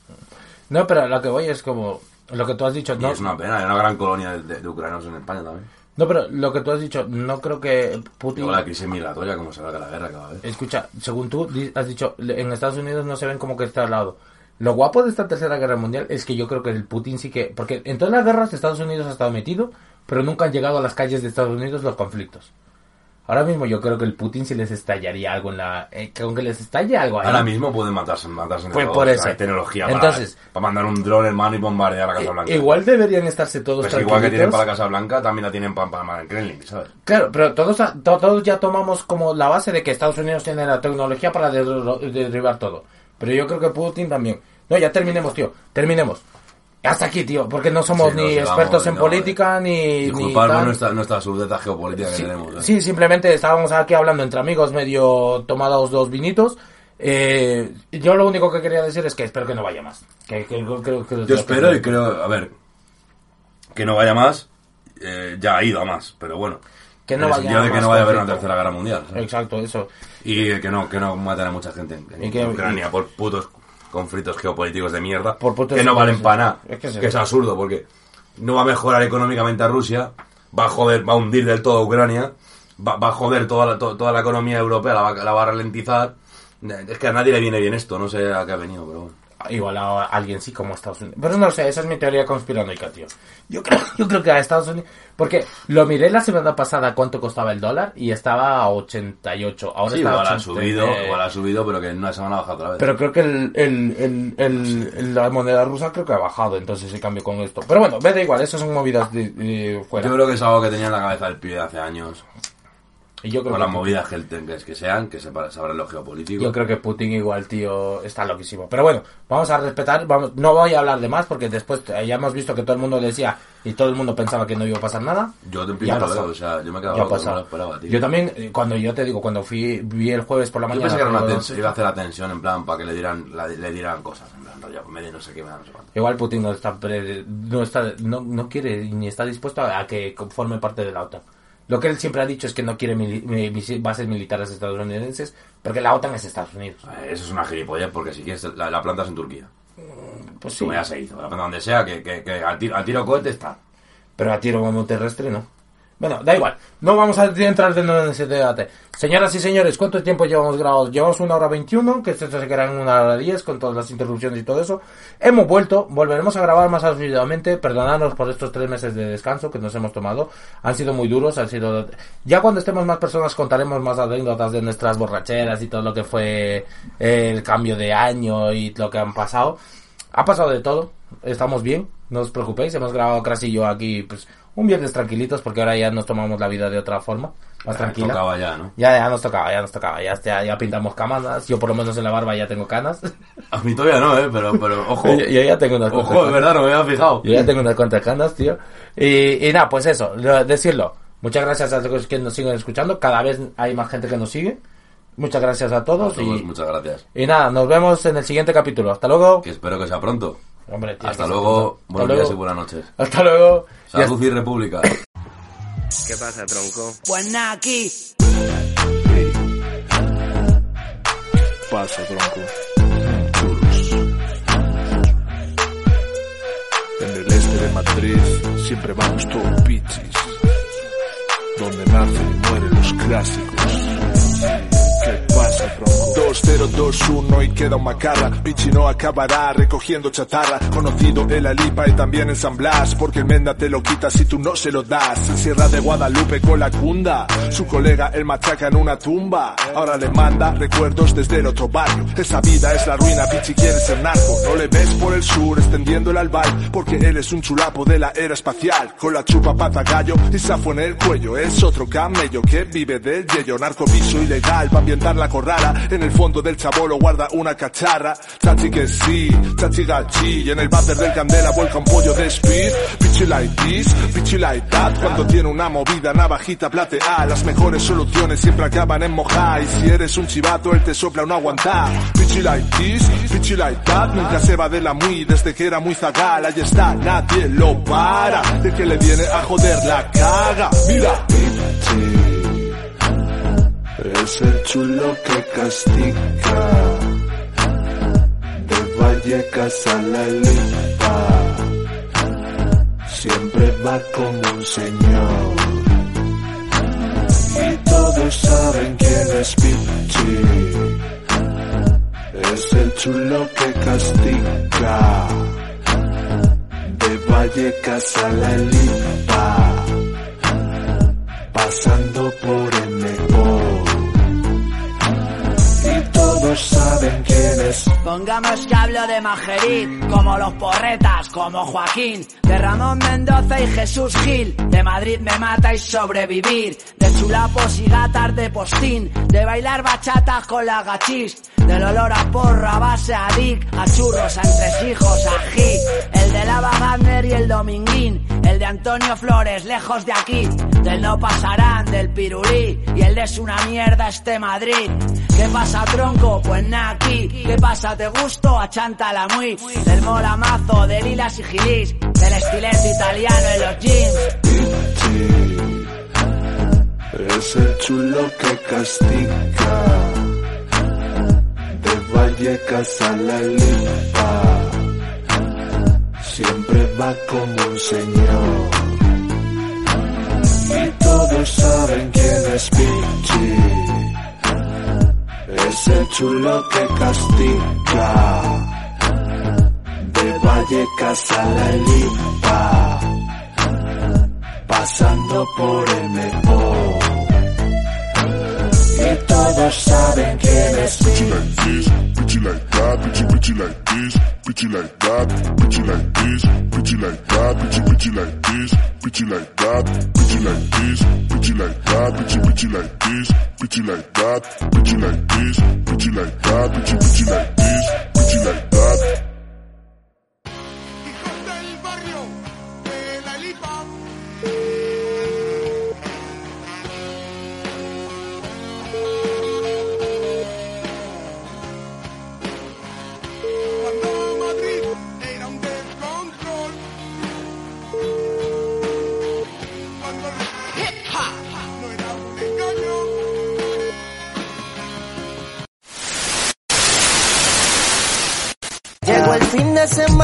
No, pero lo que voy es como lo que tú has dicho. Y No, es una pena, hay una gran colonia de, de- de ucranianos en España también. no, pero lo que tú has dicho, no creo que Putin. Luego la crisis migratoria, como se ve la guerra que va a haber. Escucha, según tú has dicho, en Estados Unidos no se ven como que está al lado. Lo guapo de esta tercera guerra mundial es que yo creo que el Putin sí que... Porque en todas las guerras Estados Unidos ha estado metido, pero nunca han llegado a las calles de Estados Unidos los conflictos. Ahora mismo yo creo que el Putin sí les estallaría algo en la... eh, que aunque les estalle algo ahí... Ahora mismo pueden matarse, matarse Pues por eso. Hay tecnología para, Entonces- para mandar un dron, hermano, y bombardear la Casa Blanca. igual deberían estarse todos Pues igual que tienen para la Casa Blanca, también la tienen para, para el Kremlin, ¿sabes? Claro, pero todos, to- todos ya tomamos como la base de que Estados Unidos tiene la tecnología para derribar todo. Pero yo creo que Putin también. No, ya terminemos, tío. Terminemos. Hasta aquí, tío, porque no somos Sí, no, ni sí, vamos, expertos en no, política ni... ni tal. nuestra, nuestra geopolítica que tenemos. ¿eh? Sí, simplemente estábamos aquí hablando entre amigos, medio tomados dos vinitos. Eh, yo lo único que quería decir es que espero que no vaya más. Que, que- que- Yo espero y creo, a ver, que no vaya más, eh, ya ha ido a más, pero bueno. Que no en el vaya sentido de que no vaya a haber una tercera guerra mundial. ¿sabes? Exacto, eso. Y que no, que no maten a mucha gente en, en Y que- Ucrania por putos conflictos geopolíticos de mierda Por que no valen para nada. Es que es absurdo porque no va a mejorar económicamente a Rusia, va a joder, va a hundir del todo a Ucrania, va, va a joder toda la, to- toda la economía europea, la va, la va a ralentizar. Es que a nadie le viene bien esto, no sé a qué ha venido, pero bueno. Igual a alguien sí como a Estados Unidos. Pero no sé, esa es mi teoría conspiranoica, tío. Yo creo, yo creo que a Estados Unidos... Porque lo miré la semana pasada cuánto costaba el dólar y estaba a 88. Ahora Sí, está a igual ha 80, subido, eh, igual ha subido, pero que en una semana ha bajado otra vez. Pero creo que el, el, el, el- el- la moneda rusa creo que ha bajado, entonces se cambió con esto. Pero bueno, me da igual, eso son movidas de, de fuera. Yo creo que es algo que tenía en la cabeza el pibe hace años. Y yo creo Con que las movidas que, el- que, que sean, que sepa- sabrá lo geopolítico. Yo creo que Putin igual, tío, está loquísimo. Pero bueno, vamos a respetar, vamos, no voy a hablar de más porque después eh, ya hemos visto que todo el mundo decía y todo el mundo pensaba que no iba a pasar nada. Yo te empiezo a ver, o sea, yo me no esperaba, tío. Yo también, eh, cuando yo te digo, cuando fui, vi el jueves por la Yo mañana. pensé que era una tensión, iba a hacer la tensión en plan para que le dieran, la- le dieran cosas, en plan, rollo, no sé qué, no sé cuánto. Igual Putin no está, pre- no está, no, no quiere ni está dispuesto a, a que forme parte de la OTAN. Lo que él siempre ha dicho es que no quiere mili- bases militares estadounidenses porque la OTAN es Estados Unidos. Eh, Eso es una gilipollez porque si quieres la, la plantas en Turquía. Pues sí, Como ya se hizo, la planta donde sea, que, que, que al, tiro, al tiro cohete está. pero a tiro como terrestre no. Bueno, da igual. No vamos a entrar de nuevo en ese debate. Señoras y señores, ¿cuánto tiempo llevamos grabados? Llevamos una hora 21, que esto se queda en una hora 10 con todas las interrupciones y todo eso. Hemos vuelto, volveremos a grabar más asiduamente. Perdonadnos por estos tres meses de descanso que nos hemos tomado. Han sido muy duros, han sido... Ya cuando estemos más personas contaremos más anécdotas de nuestras borracheras y todo lo que fue el cambio de año y lo que han pasado. Ha pasado de todo, estamos bien, no os preocupéis, hemos grabado Crash y yo aquí pues un viernes tranquilitos porque ahora ya nos tomamos la vida de otra forma, más Ya, tranquila. Tocaba ya, ¿no? Ya, ya nos tocaba, ya nos tocaba, ya, ya, ya pintamos camas, yo por lo menos en la barba ya tengo canas. A mí todavía no, ¿eh? Pero, pero ojo. yo, yo ya tengo unas Ojo, canas. verdad, no me había fijado. Yo ya tengo unas cuantas canas, tío. Y, y nada, pues eso, lo- decirlo. Muchas gracias a los que nos siguen escuchando, cada vez hay más gente que nos sigue. Muchas gracias a A todos todos, y, muchas gracias. y nada, nos vemos en el siguiente capítulo. Hasta luego. Que espero que sea pronto. Hombre, tío, Hasta luego, puta. Hasta buenos luego. días y buenas noches. Hasta luego. Salud y República. ¿Qué pasa, tronco? Pues nada, aquí. Pasa, tronco. En el este de Madrid siempre vamos todos pichis. Donde nacen y mueren los clásicos. ¿Qué pasa, tronco? 2021 y queda un macarra. Pichi no acabará recogiendo chatarra. Conocido en la lipa y también en San Blas. Porque el Menda te lo quita si tú no se lo das. En Sierra de Guadalupe con la cunda. Su colega el machaca en una tumba. Ahora le manda recuerdos desde el otro barrio. Esa vida es la ruina, Pichi quiere ser narco. No le ves por el sur extendiendo el albal. Porque él es un chulapo de la era espacial. Con la chupa pata gallo y safo en el cuello. Es otro camello que vive del yello. Narcopiso ilegal para ambientar la corral. En el fondo del chabolo guarda una cacharra. Chachi que sí, chachi gachi. Y en el váter del candela vuelca un pollo de speed. Pichi like this, pichi like that. Cuando tiene una movida navajita platea. Las mejores soluciones siempre acaban en mojar. Y si eres un chivato, él te sopla un aguantar. Pichi like this, pichi like that. Nunca se va de la muy desde que era muy zagal. Ahí está, nadie lo para. De que le viene a joder la caga. Mira, Es el chulo que castiga. De Vallecas a la lipa. Siempre va como un señor. Y todos saben quién es Pichi. Es el chulo que castiga. De Vallecas a la lipa. Pasando por Pongamos que hablo de Majerit, como los porretas, como Joaquín, de Ramón Mendoza y Jesús Gil, de Madrid me mata y sobrevivir, chulapos y gatas de postín, de bailar bachatas con la gachis, del olor a porra, base a dick, a churros, a entresijos, a ají, el de Lava Gardner y el Dominguín, el de Antonio Flores, lejos de aquí, del no pasarán, del pirulí, y el de es una mierda este Madrid. ¿Qué pasa, tronco? Pues nada aquí. ¿Qué pasa, te gusto? Achántala muy. Del molamazo, de lilas y gilis, del estilete italiano en los jeans. Es el chulo que castiga. De Vallecas a la lipa. Siempre va como un señor. Y todos saben quién es Pichi. Es el chulo que castiga. De Vallecas a la lipa. Pasando por el mepo. Y todos saben quién es Bitchy like this, bitchy like that, bitchy bitchy like this, bitchy like that, bitchy like this, bitchy like that, bitchy bitchy like this, bitchy like that, bitchy like this, bitchy like that, bitchy bitchy like this, bitchy like that, bitchy like this, bitchy like that, bitchy bitchy like this, bitchy like that.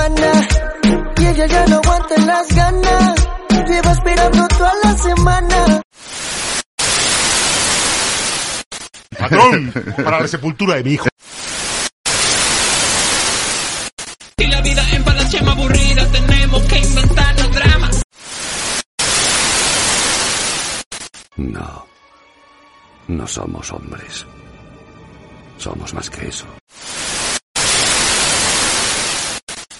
Semana y ella ya no aguanta las ganas. Lleva esperando toda la semana. Patrón, para la sepultura de mi hijo. Y la vida en Palacio es aburrida, tenemos que inventarnos drama. No. No somos hombres. Somos más que eso.